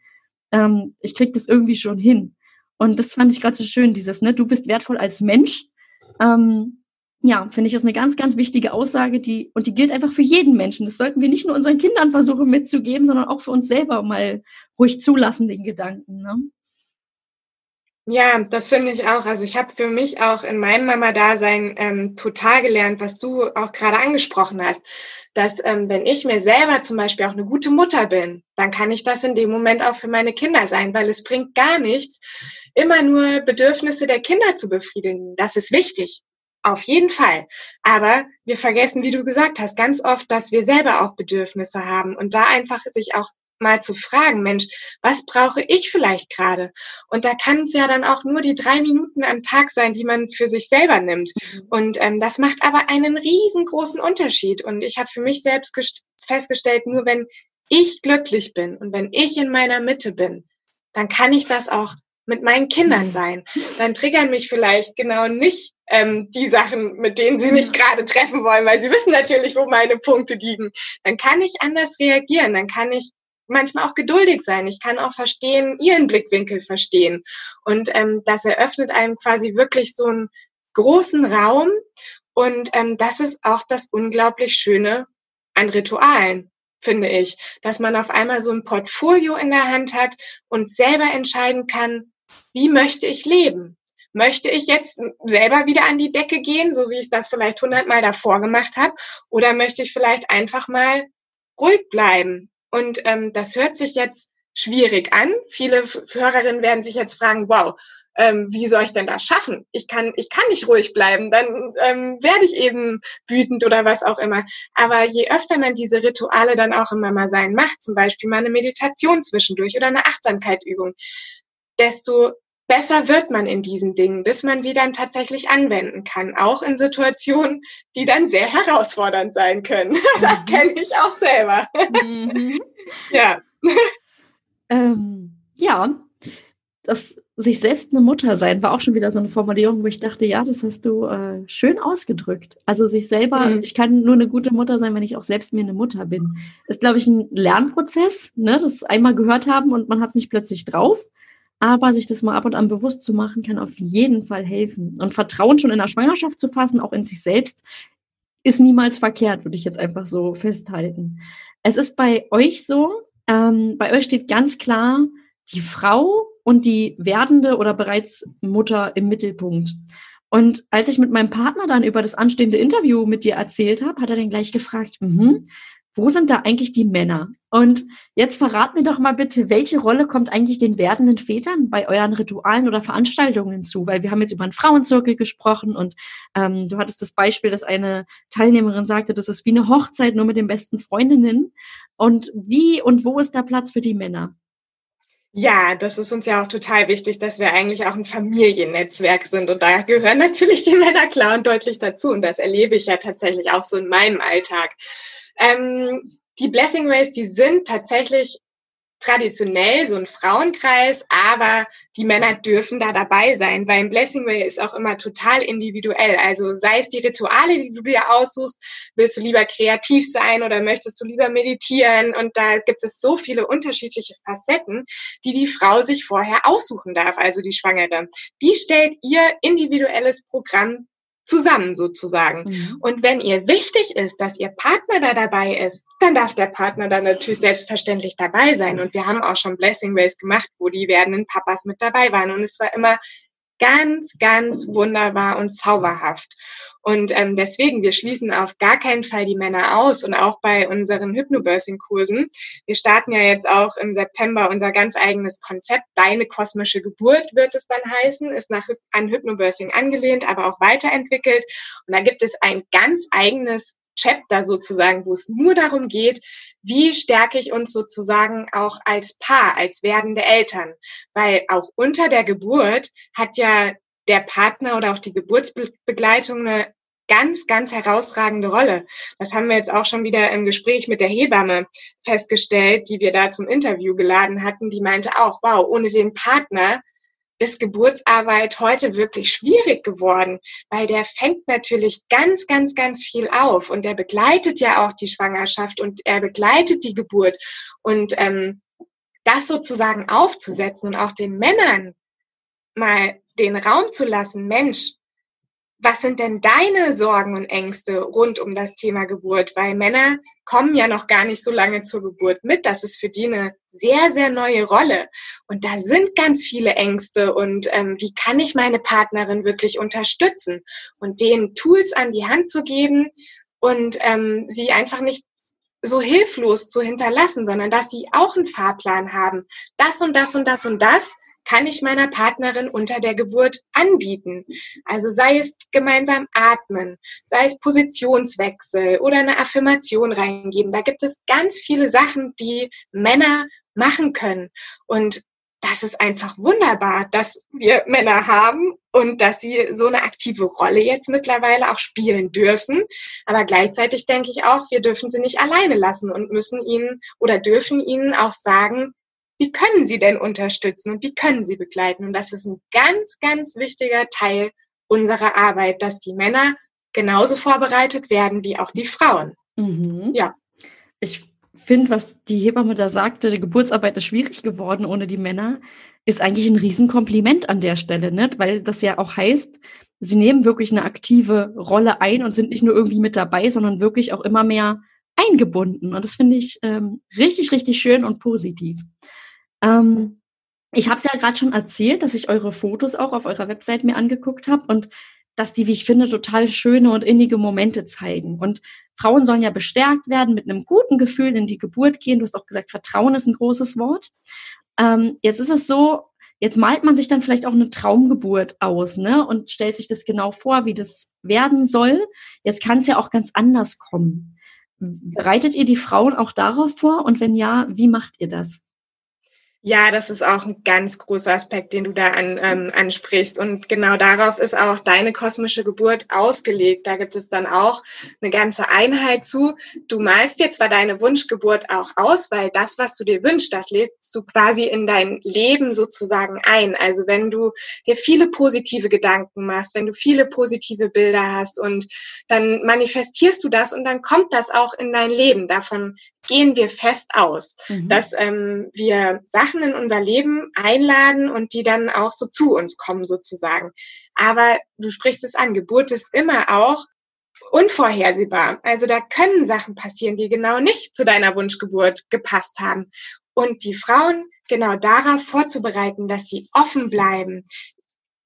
A: ähm, ich krieg das irgendwie schon hin. Und das fand ich gerade so schön, dieses, ne, du bist wertvoll als Mensch. Ähm, ja, finde ich, ist eine ganz, ganz wichtige Aussage, die, und die gilt einfach für jeden Menschen. Das sollten wir nicht nur unseren Kindern versuchen mitzugeben, sondern auch für uns selber mal ruhig zulassen, den Gedanken. Ne?
C: Ja, das finde ich auch. Also ich habe für mich auch in meinem Mama-Dasein ähm, total gelernt, was du auch gerade angesprochen hast, dass ähm, wenn ich mir selber zum Beispiel auch eine gute Mutter bin, dann kann ich das in dem Moment auch für meine Kinder sein, weil es bringt gar nichts, immer nur Bedürfnisse der Kinder zu befriedigen. Das ist wichtig. Auf jeden Fall. Aber wir vergessen, wie du gesagt hast, ganz oft, dass wir selber auch Bedürfnisse haben und da einfach sich auch mal zu fragen, Mensch, was brauche ich vielleicht gerade? Und da kann es ja dann auch nur die drei Minuten am Tag sein, die man für sich selber nimmt. Mhm. Und ähm, das macht aber einen riesengroßen Unterschied. Und ich habe für mich selbst festgestellt, nur wenn ich glücklich bin und wenn ich in meiner Mitte bin, dann kann ich das auch mit meinen Kindern sein. Dann triggern mich vielleicht genau nicht ähm, die Sachen, mit denen sie mich gerade treffen wollen, weil sie wissen natürlich, wo meine Punkte liegen. Dann kann ich anders reagieren. Dann kann ich manchmal auch geduldig sein. Ich kann auch verstehen, ihren Blickwinkel verstehen. Und ähm, das eröffnet einem quasi wirklich so einen großen Raum. Und ähm, das ist auch das unglaublich Schöne an Ritualen finde ich, dass man auf einmal so ein Portfolio in der Hand hat und selber entscheiden kann, wie möchte ich leben? Möchte ich jetzt selber wieder an die Decke gehen, so wie ich das vielleicht hundertmal davor gemacht habe, oder möchte ich vielleicht einfach mal ruhig bleiben? Und ähm, das hört sich jetzt schwierig an. Viele Hörerinnen werden sich jetzt fragen, wow, ähm, wie soll ich denn das schaffen? Ich kann, ich kann nicht ruhig bleiben, dann ähm, werde ich eben wütend oder was auch immer. Aber je öfter man diese Rituale dann auch im Mama-Sein macht, zum Beispiel mal eine Meditation zwischendurch oder eine Achtsamkeitübung, desto besser wird man in diesen Dingen, bis man sie dann tatsächlich anwenden kann, auch in Situationen, die dann sehr herausfordernd sein können. Das mhm. kenne ich auch selber. Mhm.
A: ja. Ähm, ja, das sich selbst eine Mutter sein war auch schon wieder so eine Formulierung, wo ich dachte, ja, das hast du äh, schön ausgedrückt. Also sich selber, mhm. ich kann nur eine gute Mutter sein, wenn ich auch selbst mir eine Mutter bin. Ist, glaube ich, ein Lernprozess, ne, das einmal gehört haben und man hat es nicht plötzlich drauf. Aber sich das mal ab und an bewusst zu machen, kann auf jeden Fall helfen. Und Vertrauen schon in der Schwangerschaft zu fassen, auch in sich selbst, ist niemals verkehrt, würde ich jetzt einfach so festhalten. Es ist bei euch so, ähm, bei euch steht ganz klar, die Frau und die werdende oder bereits Mutter im Mittelpunkt. Und als ich mit meinem Partner dann über das anstehende Interview mit dir erzählt habe, hat er dann gleich gefragt, mhm, wo sind da eigentlich die Männer? Und jetzt verrat mir doch mal bitte, welche Rolle kommt eigentlich den werdenden Vätern bei euren Ritualen oder Veranstaltungen zu? Weil wir haben jetzt über einen Frauenzirkel gesprochen und ähm, du hattest das Beispiel, dass eine Teilnehmerin sagte, das ist wie eine Hochzeit nur mit den besten Freundinnen. Und wie und wo ist da Platz für die Männer?
C: Ja, das ist uns ja auch total wichtig, dass wir eigentlich auch ein Familiennetzwerk sind. Und da gehören natürlich die Männer klar und deutlich dazu. Und das erlebe ich ja tatsächlich auch so in meinem Alltag. Ähm, die Blessing Ways, die sind tatsächlich traditionell so ein Frauenkreis, aber die Männer dürfen da dabei sein, weil ein Blessing Way ist auch immer total individuell. Also sei es die Rituale, die du dir aussuchst, willst du lieber kreativ sein oder möchtest du lieber meditieren? Und da gibt es so viele unterschiedliche Facetten, die die Frau sich vorher aussuchen darf, also die Schwangere. Die stellt ihr individuelles Programm zusammen sozusagen. Mhm. Und wenn ihr wichtig ist, dass ihr Partner da dabei ist, dann darf der Partner da natürlich selbstverständlich dabei sein. Und wir haben auch schon Blessing Race gemacht, wo die werdenden Papas mit dabei waren. Und es war immer ganz, ganz wunderbar und zauberhaft. Und ähm, deswegen, wir schließen auf gar keinen Fall die Männer aus und auch bei unseren Hypnobirthing-Kursen. Wir starten ja jetzt auch im September unser ganz eigenes Konzept. Deine kosmische Geburt wird es dann heißen, ist nach, an Hypnobirthing angelehnt, aber auch weiterentwickelt. Und da gibt es ein ganz eigenes Chapter sozusagen, wo es nur darum geht, wie stärke ich uns sozusagen auch als Paar, als werdende Eltern. Weil auch unter der Geburt hat ja der Partner oder auch die Geburtsbegleitung eine ganz, ganz herausragende Rolle. Das haben wir jetzt auch schon wieder im Gespräch mit der Hebamme festgestellt, die wir da zum Interview geladen hatten. Die meinte auch, wow, ohne den Partner ist Geburtsarbeit heute wirklich schwierig geworden, weil der fängt natürlich ganz, ganz, ganz viel auf. Und der begleitet ja auch die Schwangerschaft und er begleitet die Geburt. Und ähm, das sozusagen aufzusetzen und auch den Männern mal den Raum zu lassen, Mensch, was sind denn deine Sorgen und Ängste rund um das Thema Geburt? Weil Männer kommen ja noch gar nicht so lange zur Geburt mit. Das ist für die eine sehr, sehr neue Rolle. Und da sind ganz viele Ängste. Und ähm, wie kann ich meine Partnerin wirklich unterstützen? Und denen Tools an die Hand zu geben und ähm, sie einfach nicht so hilflos zu hinterlassen, sondern dass sie auch einen Fahrplan haben. Das und das und das und das kann ich meiner Partnerin unter der Geburt anbieten. Also sei es gemeinsam atmen, sei es Positionswechsel oder eine Affirmation reingeben. Da gibt es ganz viele Sachen, die Männer machen können. Und das ist einfach wunderbar, dass wir Männer haben und dass sie so eine aktive Rolle jetzt mittlerweile auch spielen dürfen. Aber gleichzeitig denke ich auch, wir dürfen sie nicht alleine lassen und müssen ihnen oder dürfen ihnen auch sagen, wie können sie denn unterstützen und wie können sie begleiten. Und das ist ein ganz, ganz wichtiger Teil unserer Arbeit, dass die Männer genauso vorbereitet werden wie auch die Frauen.
A: Mhm. Ja. Ich finde, was die Hebamme da sagte, die Geburtsarbeit ist schwierig geworden ohne die Männer, ist eigentlich ein Riesenkompliment an der Stelle, ne? weil das ja auch heißt, sie nehmen wirklich eine aktive Rolle ein und sind nicht nur irgendwie mit dabei, sondern wirklich auch immer mehr eingebunden. Und das finde ich ähm, richtig, richtig schön und positiv. Ähm, ich habe es ja gerade schon erzählt, dass ich eure Fotos auch auf eurer Website mir angeguckt habe und dass die, wie ich finde, total schöne und innige Momente zeigen. Und Frauen sollen ja bestärkt werden, mit einem guten Gefühl in die Geburt gehen. Du hast auch gesagt, Vertrauen ist ein großes Wort. Ähm, jetzt ist es so, jetzt malt man sich dann vielleicht auch eine Traumgeburt aus, ne? Und stellt sich das genau vor, wie das werden soll. Jetzt kann es ja auch ganz anders kommen. Bereitet ihr die Frauen auch darauf vor? Und wenn ja, wie macht ihr das?
C: Ja, das ist auch ein ganz großer Aspekt, den du da an, ähm, ansprichst. Und genau darauf ist auch deine kosmische Geburt ausgelegt. Da gibt es dann auch eine ganze Einheit zu. Du malst dir zwar deine Wunschgeburt auch aus, weil das, was du dir wünschst, das lädst du quasi in dein Leben sozusagen ein. Also wenn du dir viele positive Gedanken machst, wenn du viele positive Bilder hast und dann manifestierst du das und dann kommt das auch in dein Leben. Davon gehen wir fest aus, mhm. dass ähm, wir Sachen in unser Leben einladen und die dann auch so zu uns kommen sozusagen. Aber du sprichst es an, Geburt ist immer auch unvorhersehbar. Also da können Sachen passieren, die genau nicht zu deiner Wunschgeburt gepasst haben. Und die Frauen genau darauf vorzubereiten, dass sie offen bleiben,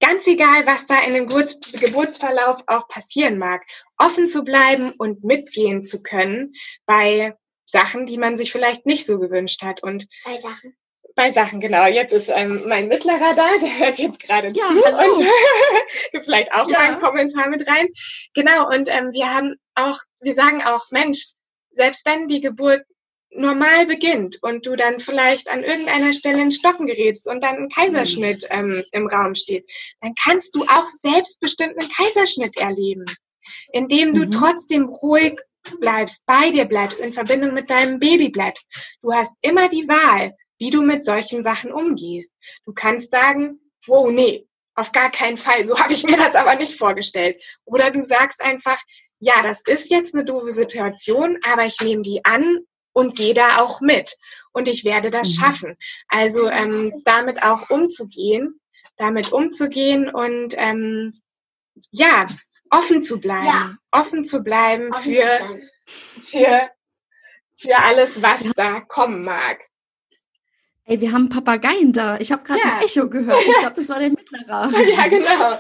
C: ganz egal, was da in dem Geburtsverlauf auch passieren mag, offen zu bleiben und mitgehen zu können bei Sachen, die man sich vielleicht nicht so gewünscht hat. Und
D: bei Sachen.
C: Bei Sachen, genau. Jetzt ist ähm, mein Mittlerer da, der hört jetzt gerade
A: ja,
C: zu
A: hallo.
C: und gibt vielleicht auch
A: Ja.
C: mal einen Kommentar mit rein. Genau, und ähm, wir haben auch, wir sagen auch, Mensch, selbst wenn die Geburt normal beginnt und du dann vielleicht an irgendeiner Stelle in Stocken gerätst und dann ein Kaiserschnitt ähm, im Raum steht, dann kannst du auch selbstbestimmt einen Kaiserschnitt erleben, indem du
A: Mhm.
C: trotzdem ruhig bleibst, bei dir bleibst, in Verbindung mit deinem Baby bleibst. Du hast immer die Wahl, wie du mit solchen Sachen umgehst. Du kannst sagen, wow, nee, auf gar keinen Fall, so habe ich mir das aber nicht vorgestellt. Oder du sagst einfach, ja, das ist jetzt eine doofe Situation, aber ich nehme die an und gehe da auch mit. Und ich werde das
A: Mhm.
C: schaffen. Also ähm, damit auch umzugehen, damit umzugehen und ähm, ja, offen zu bleiben,
D: Ja.
C: offen zu bleiben
D: Offen
C: für,
D: zu
C: für, für alles, was da kommen mag.
A: Ey, wir haben Papageien da. Ich habe gerade
C: Ja.
A: ein Echo gehört. Ich glaube, das war der Mittlerer.
C: Ja, genau.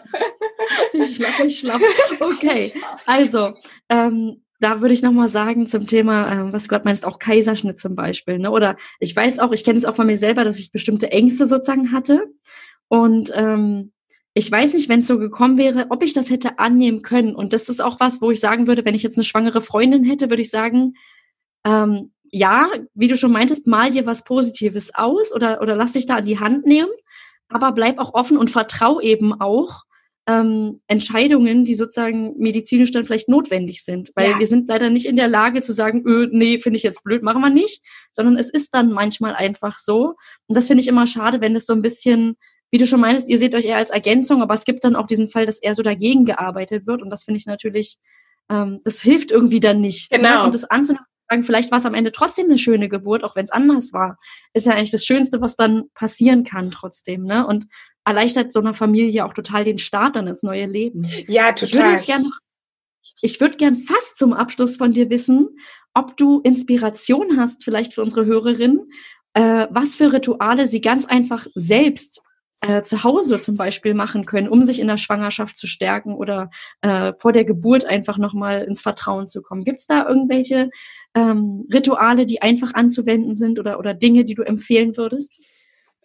A: Ich schlau, ich schlau. Okay, also, ähm, da würde ich nochmal sagen zum Thema, ähm, was Gott meinst, auch Kaiserschnitt zum Beispiel. Ne? Oder ich weiß auch, ich kenne es auch von mir selber, dass ich bestimmte Ängste sozusagen hatte. Und ähm, ich weiß nicht, wenn es so gekommen wäre, ob ich das hätte annehmen können. Und das ist auch was, wo ich sagen würde, wenn ich jetzt eine schwangere Freundin hätte, würde ich sagen, ähm, ja, wie du schon meintest, mal dir was Positives aus oder, oder lass dich da an die Hand nehmen, aber bleib auch offen und vertrau eben auch ähm, Entscheidungen, die sozusagen medizinisch dann vielleicht notwendig sind. Weil
C: Ja.
A: wir sind leider nicht in der Lage zu sagen, öh, nee, finde ich jetzt blöd, machen wir nicht, sondern es ist dann manchmal einfach so. Und das finde ich immer schade, wenn es so ein bisschen, wie du schon meinst, ihr seht euch eher als Ergänzung, aber es gibt dann auch diesen Fall, dass eher so dagegen gearbeitet wird. Und das finde ich natürlich, ähm, das hilft irgendwie dann nicht.
C: Genau.
A: Ne? Und das anzunehmen, sagen, vielleicht war es am Ende trotzdem eine schöne Geburt, auch wenn es anders war, ist ja eigentlich das Schönste, was dann passieren kann trotzdem. Ne? Und erleichtert so einer Familie auch total den Start dann ins neue Leben.
C: Ja,
A: Ich würde
C: total.
A: jetzt gerne noch, ich würde gern fast zum Abschluss von dir wissen, ob du Inspiration hast, vielleicht für unsere Hörerinnen, äh, was für Rituale sie ganz einfach selbst äh, zu Hause zum Beispiel machen können, um sich in der Schwangerschaft zu stärken oder äh, vor der Geburt einfach nochmal ins Vertrauen zu kommen. Gibt es da irgendwelche ähm, Rituale, die einfach anzuwenden sind oder, oder Dinge, die du empfehlen würdest?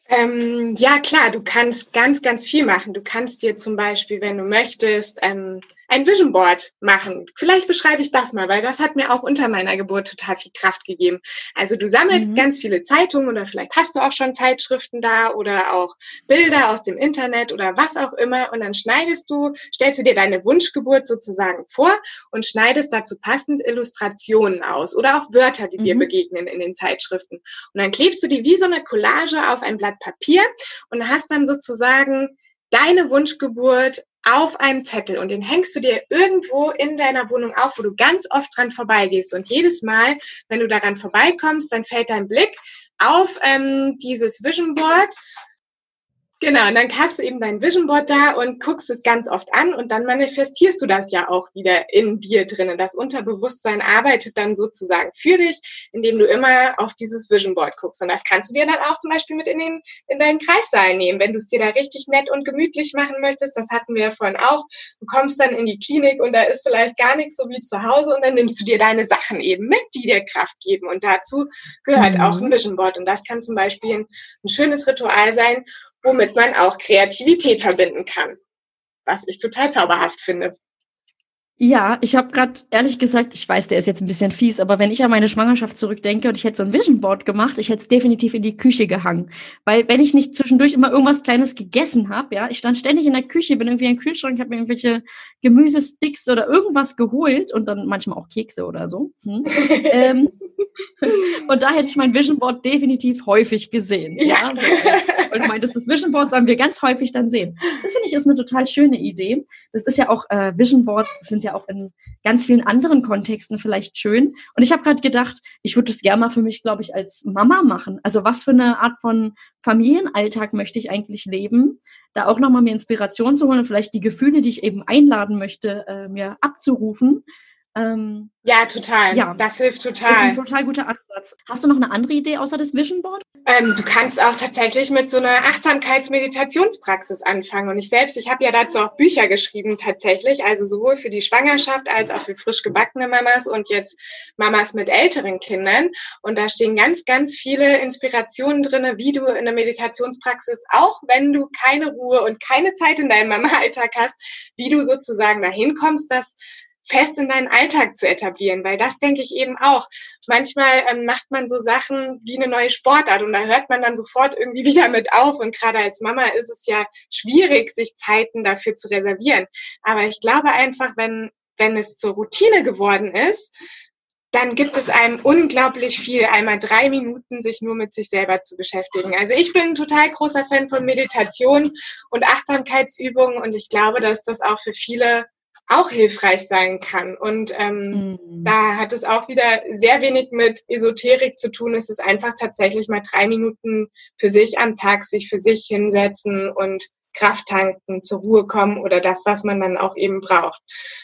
C: Ähm, ja, klar, du kannst ganz, ganz viel machen. Du kannst dir zum Beispiel, wenn du möchtest, ähm, ein Vision Board machen. Vielleicht beschreibe ich das mal, weil das hat mir auch unter meiner Geburt total viel Kraft gegeben. Also du sammelst mhm. ganz viele Zeitungen oder vielleicht hast du auch schon Zeitschriften da oder auch Bilder aus dem Internet oder was auch immer und dann schneidest du, stellst du dir deine Wunschgeburt sozusagen vor und schneidest dazu passend Illustrationen aus oder auch Wörter, die mhm. dir begegnen in den Zeitschriften. Und dann klebst du die wie so eine Collage auf ein Blatt Papier und hast dann sozusagen deine Wunschgeburt auf einem Zettel und den hängst du dir irgendwo in deiner Wohnung auf, wo du ganz oft dran vorbeigehst. Und jedes Mal, wenn du daran vorbeikommst, dann fällt dein Blick auf ähm, dieses Vision Board Genau, und dann hast du eben dein Vision Board da und guckst es ganz oft an und dann manifestierst du das ja auch wieder in dir drinnen. Das Unterbewusstsein arbeitet dann sozusagen für dich, indem du immer auf dieses Vision Board guckst. Und das kannst du dir dann auch zum Beispiel mit in, den, in deinen Kreissaal nehmen, wenn du es dir da richtig nett und gemütlich machen möchtest. Das hatten wir ja vorhin auch. Du kommst dann in die Klinik und da ist vielleicht gar nichts so wie zu Hause und dann nimmst du dir deine Sachen eben mit, die dir Kraft geben. Und dazu gehört mhm. auch ein Vision Board. Und das kann zum Beispiel ein, ein schönes Ritual sein, womit man auch Kreativität verbinden kann, was ich total zauberhaft finde.
A: Ja, ich habe gerade ehrlich gesagt, ich weiß, der ist jetzt ein bisschen fies, aber wenn ich an meine Schwangerschaft zurückdenke und ich hätte so ein Vision Board gemacht, ich hätte es definitiv in die Küche gehangen, weil wenn ich nicht zwischendurch immer irgendwas Kleines gegessen habe, ja, ich stand ständig in der Küche, bin irgendwie in den Kühlschrank, habe mir irgendwelche Gemüsesticks oder irgendwas geholt und dann manchmal auch Kekse oder so. Hm. ähm, und da hätte ich mein Vision Board definitiv häufig gesehen. Ja. ja so, weil du meintest, das Vision Board sollen wir ganz häufig dann sehen. Das finde ich ist eine total schöne Idee. Das ist ja auch, äh, Vision Boards sind ja auch in ganz vielen anderen Kontexten vielleicht schön. Und ich habe gerade gedacht, ich würde das gerne mal für mich, glaube ich, als Mama machen. Also was für eine Art von Familienalltag möchte ich eigentlich leben? Da auch nochmal mir Inspiration zu holen und vielleicht die Gefühle, die ich eben einladen möchte, äh, mir abzurufen.
C: Ähm, ja, total. Ja, das hilft total. Das ist
A: ein total guter Ansatz. Hast du noch eine andere Idee außer das Vision Board?
C: Ähm, du kannst auch tatsächlich mit so einer Achtsamkeitsmeditationspraxis anfangen. Und ich selbst, ich habe ja dazu auch Bücher geschrieben tatsächlich, also sowohl für die Schwangerschaft als auch für frisch gebackene Mamas und jetzt Mamas mit älteren Kindern. Und da stehen ganz, ganz viele Inspirationen drinne, wie du in der Meditationspraxis, auch wenn du keine Ruhe und keine Zeit in deinem Mama-Alltag hast, wie du sozusagen dahin kommst, dass fest in deinen Alltag zu etablieren, weil das denke ich eben auch. Manchmal ähm, macht man so Sachen wie eine neue Sportart und da hört man dann sofort irgendwie wieder mit auf und gerade als Mama ist es ja schwierig, sich Zeiten dafür zu reservieren. Aber ich glaube einfach, wenn, wenn es zur Routine geworden ist, dann gibt es einem unglaublich viel, einmal drei Minuten sich nur mit sich selber zu beschäftigen. Also ich bin ein total großer Fan von Meditation und Achtsamkeitsübungen und ich glaube, dass das auch für viele auch hilfreich sein kann. Und ähm, mhm. da hat es auch wieder sehr wenig mit Esoterik zu tun. Es ist einfach tatsächlich mal drei Minuten für sich am Tag sich für sich hinsetzen und Kraft tanken, zur Ruhe kommen oder das, was man dann auch eben braucht.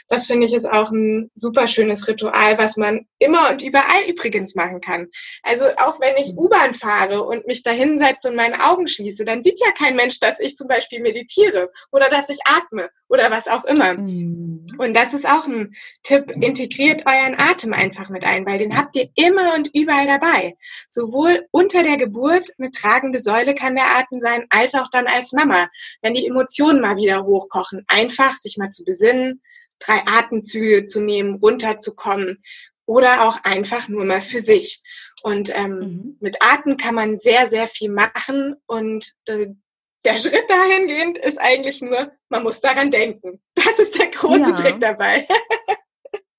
C: Das finde ich ist auch ein super schönes Ritual, was man immer und überall übrigens machen kann. Also auch wenn ich U-Bahn fahre und mich da hinsetze und meine Augen schließe, dann sieht ja kein Mensch, dass ich zum Beispiel meditiere oder dass ich atme oder was auch immer. Mhm. Und das ist auch ein Tipp, integriert euren Atem einfach mit ein, weil den habt ihr immer und überall dabei. Sowohl unter der Geburt eine tragende Säule kann der Atem sein, als auch dann als Mama wenn die Emotionen mal wieder hochkochen, einfach sich mal zu besinnen, drei Atemzüge zu nehmen, runterzukommen oder auch einfach nur mal für sich. Und ähm, mhm. mit Atem kann man sehr, sehr viel machen und äh, der Schritt dahingehend ist eigentlich nur, man muss daran denken. Das ist der große ja. Trick dabei.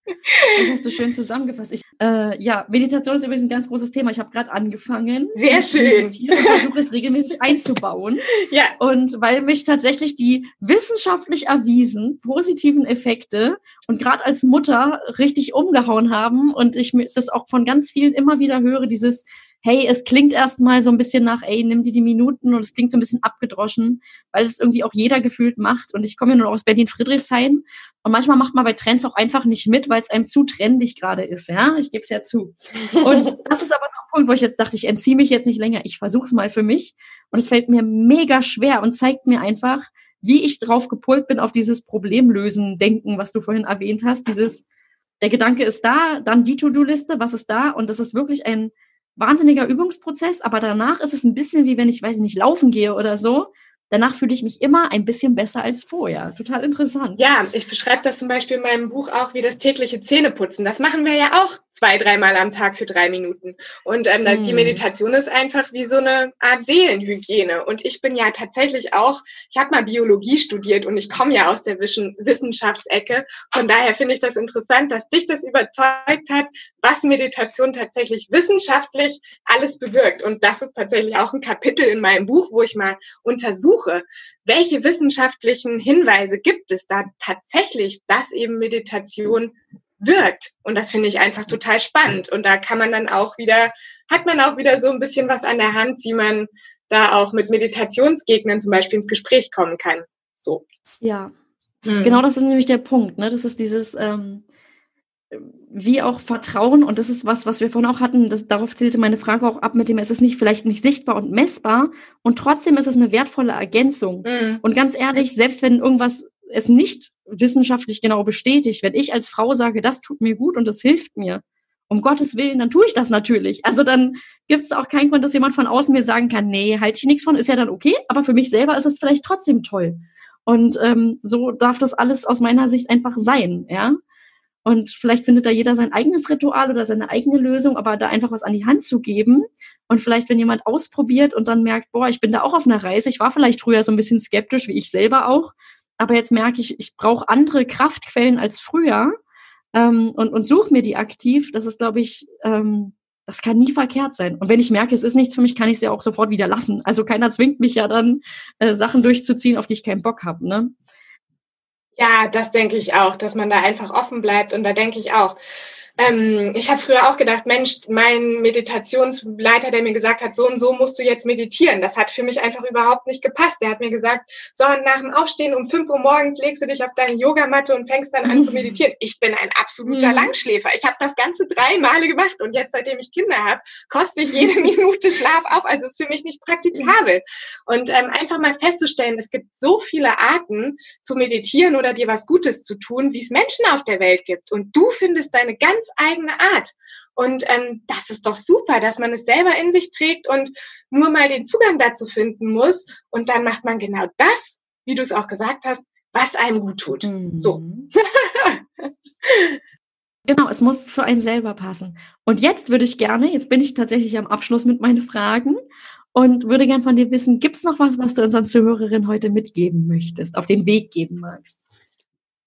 A: Das hast du schön zusammengefasst. Ich, äh, ja, Meditation ist übrigens ein ganz großes Thema. Ich habe gerade angefangen.
C: Sehr schön.
A: Ich versuche es regelmäßig einzubauen. Ja. Und weil mich tatsächlich die wissenschaftlich erwiesen positiven Effekte und gerade als Mutter richtig umgehauen haben und ich das auch von ganz vielen immer wieder höre, dieses hey, es klingt erstmal so ein bisschen nach, ey, nimm dir die Minuten und es klingt so ein bisschen abgedroschen, weil es irgendwie auch jeder gefühlt macht. Und ich komme ja nur aus Berlin-Friedrichshain und manchmal macht man bei Trends auch einfach nicht mit, weil es einem zu trendig gerade ist, ja. Ich gebe es ja zu. Und das ist aber so ein Punkt, wo ich jetzt dachte, ich entziehe mich jetzt nicht länger, ich versuche es mal für mich. Und es fällt mir mega schwer und zeigt mir einfach, wie ich drauf gepolt bin auf dieses Problemlösen-Denken, was du vorhin erwähnt hast. Dieses, der Gedanke ist da, dann die To-Do-Liste, was ist da? Und das ist wirklich ein wahnsinniger Übungsprozess, aber danach ist es ein bisschen wie wenn ich, weiß ich nicht, laufen gehe oder so. danach fühle ich mich immer ein bisschen besser als vorher. Total interessant.
C: Ja, ich beschreibe das zum Beispiel in meinem Buch auch wie das tägliche Zähneputzen. Das machen wir ja auch zwei, dreimal am Tag für drei Minuten. Und ähm, hm. die Meditation ist einfach wie so eine Art Seelenhygiene. Und ich bin ja tatsächlich auch, ich habe mal Biologie studiert und ich komme ja aus der Wissenschaftsecke. Von daher finde ich das interessant, dass dich das überzeugt hat, was Meditation tatsächlich wissenschaftlich alles bewirkt. Und das ist tatsächlich auch ein Kapitel in meinem Buch, wo ich mal untersuche, welche wissenschaftlichen Hinweise gibt es da tatsächlich, dass eben Meditation wirkt. Und das finde ich einfach total spannend. Und da kann man dann auch wieder, hat man auch wieder so ein bisschen was an der Hand, wie man da auch mit Meditationsgegnern zum Beispiel ins Gespräch kommen kann. So.
A: Ja. Hm. Genau das ist nämlich der Punkt. Ne? Das ist dieses, ähm, wie auch Vertrauen, und das ist was, was wir vorhin auch hatten, das, darauf zählte meine Frage auch ab mit dem, es ist nicht vielleicht nicht sichtbar und messbar und trotzdem ist es eine wertvolle Ergänzung. Mhm. Und ganz ehrlich, selbst wenn irgendwas es nicht wissenschaftlich genau bestätigt, wenn ich als Frau sage, das tut mir gut und das hilft mir, um Gottes Willen, dann tue ich das natürlich. Also dann gibt es auch keinen Grund, dass jemand von außen mir sagen kann, nee, halte ich nichts von, ist ja dann okay, aber für mich selber ist es vielleicht trotzdem toll. Und ähm, so darf das alles aus meiner Sicht einfach sein, ja. Und vielleicht findet da jeder sein eigenes Ritual oder seine eigene Lösung, aber da einfach was an die Hand zu geben. Und vielleicht, wenn jemand ausprobiert und dann merkt, boah, ich bin da auch auf einer Reise. Ich war vielleicht früher so ein bisschen skeptisch, wie ich selber auch. Aber jetzt merke ich, ich brauche andere Kraftquellen als früher ähm, und, und suche mir die aktiv. Das ist, glaube ich, ähm, das kann nie verkehrt sein. Und wenn ich merke, es ist nichts für mich, kann ich es ja auch sofort wieder lassen. Also keiner zwingt mich ja dann, äh, Sachen durchzuziehen, auf die ich keinen Bock habe. Ne?
C: Ja, das denke ich auch, dass man da einfach offen bleibt. Und da denke ich auch, ähm, ich habe früher auch gedacht, Mensch, mein Meditationsleiter, der mir gesagt hat, so und so musst du jetzt meditieren, das hat für mich einfach überhaupt nicht gepasst. Der hat mir gesagt, so nach dem Aufstehen um 5 Uhr morgens legst du dich auf deine Yogamatte und fängst dann an zu meditieren. Ich bin ein absoluter mhm. Langschläfer. Ich habe das Ganze drei Male gemacht und jetzt, seitdem ich Kinder habe, koste ich jede Minute Schlaf auf. Also ist für mich nicht praktikabel. Und ähm, einfach mal festzustellen, es gibt so viele Arten zu meditieren oder dir was Gutes zu tun, wie es Menschen auf der Welt gibt. Und du findest deine ganz eigene Art. Und ähm, das ist doch super, dass man es selber in sich trägt und nur mal den Zugang dazu finden muss. Und dann macht man genau das, wie du es auch gesagt hast, was einem gut tut. Mhm. So.
A: Genau, es muss für einen selber passen. Und jetzt würde ich gerne, jetzt bin ich tatsächlich am Abschluss mit meinen Fragen und würde gerne von dir wissen, gibt es noch was, was du unseren Zuhörerinnen heute mitgeben möchtest, auf den Weg geben magst?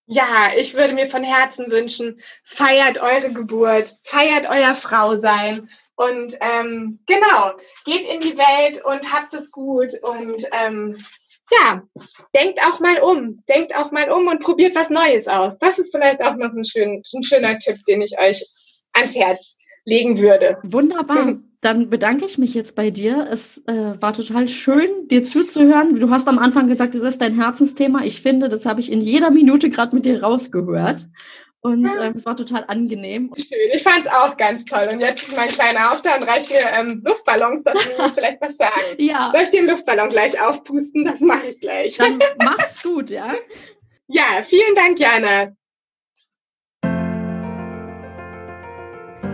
C: Ja, ich würde mir von Herzen wünschen, feiert eure Geburt, feiert euer Frausein und ähm, genau, geht in die Welt und habt es gut und ähm, ja, denkt auch mal um, denkt auch mal um und probiert was Neues aus. Das ist vielleicht auch noch ein, schön, ein schöner Tipp, den ich euch ans Herz legen würde.
A: Wunderbar. Dann bedanke ich mich jetzt bei dir. Es äh, war total schön, dir zuzuhören. Du hast am Anfang gesagt, es ist dein Herzensthema. Ich finde, das habe ich in jeder Minute gerade mit dir rausgehört. Und äh, es war total angenehm.
C: Schön, ich fand es auch ganz toll. Und jetzt ist mein kleiner auch da und reicht mir ähm, Luftballons, dass du mir vielleicht was sagen. ja. Soll ich den Luftballon gleich aufpusten? Das mache ich gleich.
A: Dann mach's gut, ja?
C: Ja, vielen Dank, Jana.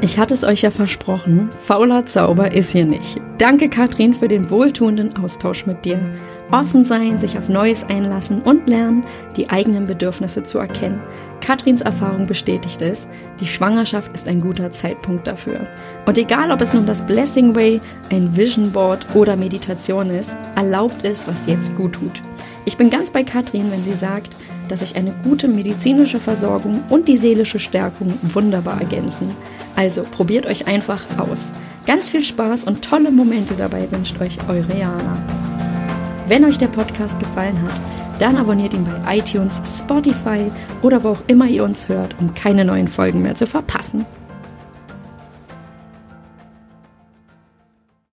A: Ich hatte es euch ja versprochen, fauler Zauber ist hier nicht. Danke, Katrin, für den wohltuenden Austausch mit dir. Offen sein, sich auf Neues einlassen und lernen, die eigenen Bedürfnisse zu erkennen. Katrins Erfahrung bestätigt es, die Schwangerschaft ist ein guter Zeitpunkt dafür. Und egal, ob es nun das Blessing Way, ein Vision Board oder Meditation ist, erlaubt es, was jetzt gut tut. Ich bin ganz bei Katrin, wenn sie sagt, dass sich eine gute medizinische Versorgung und die seelische Stärkung wunderbar ergänzen. Also probiert euch einfach aus. Ganz viel Spaß und tolle Momente dabei wünscht euch eure Jana. Wenn euch der Podcast gefallen hat, dann abonniert ihn bei iTunes, Spotify oder wo auch immer ihr uns hört, um keine neuen Folgen mehr zu verpassen.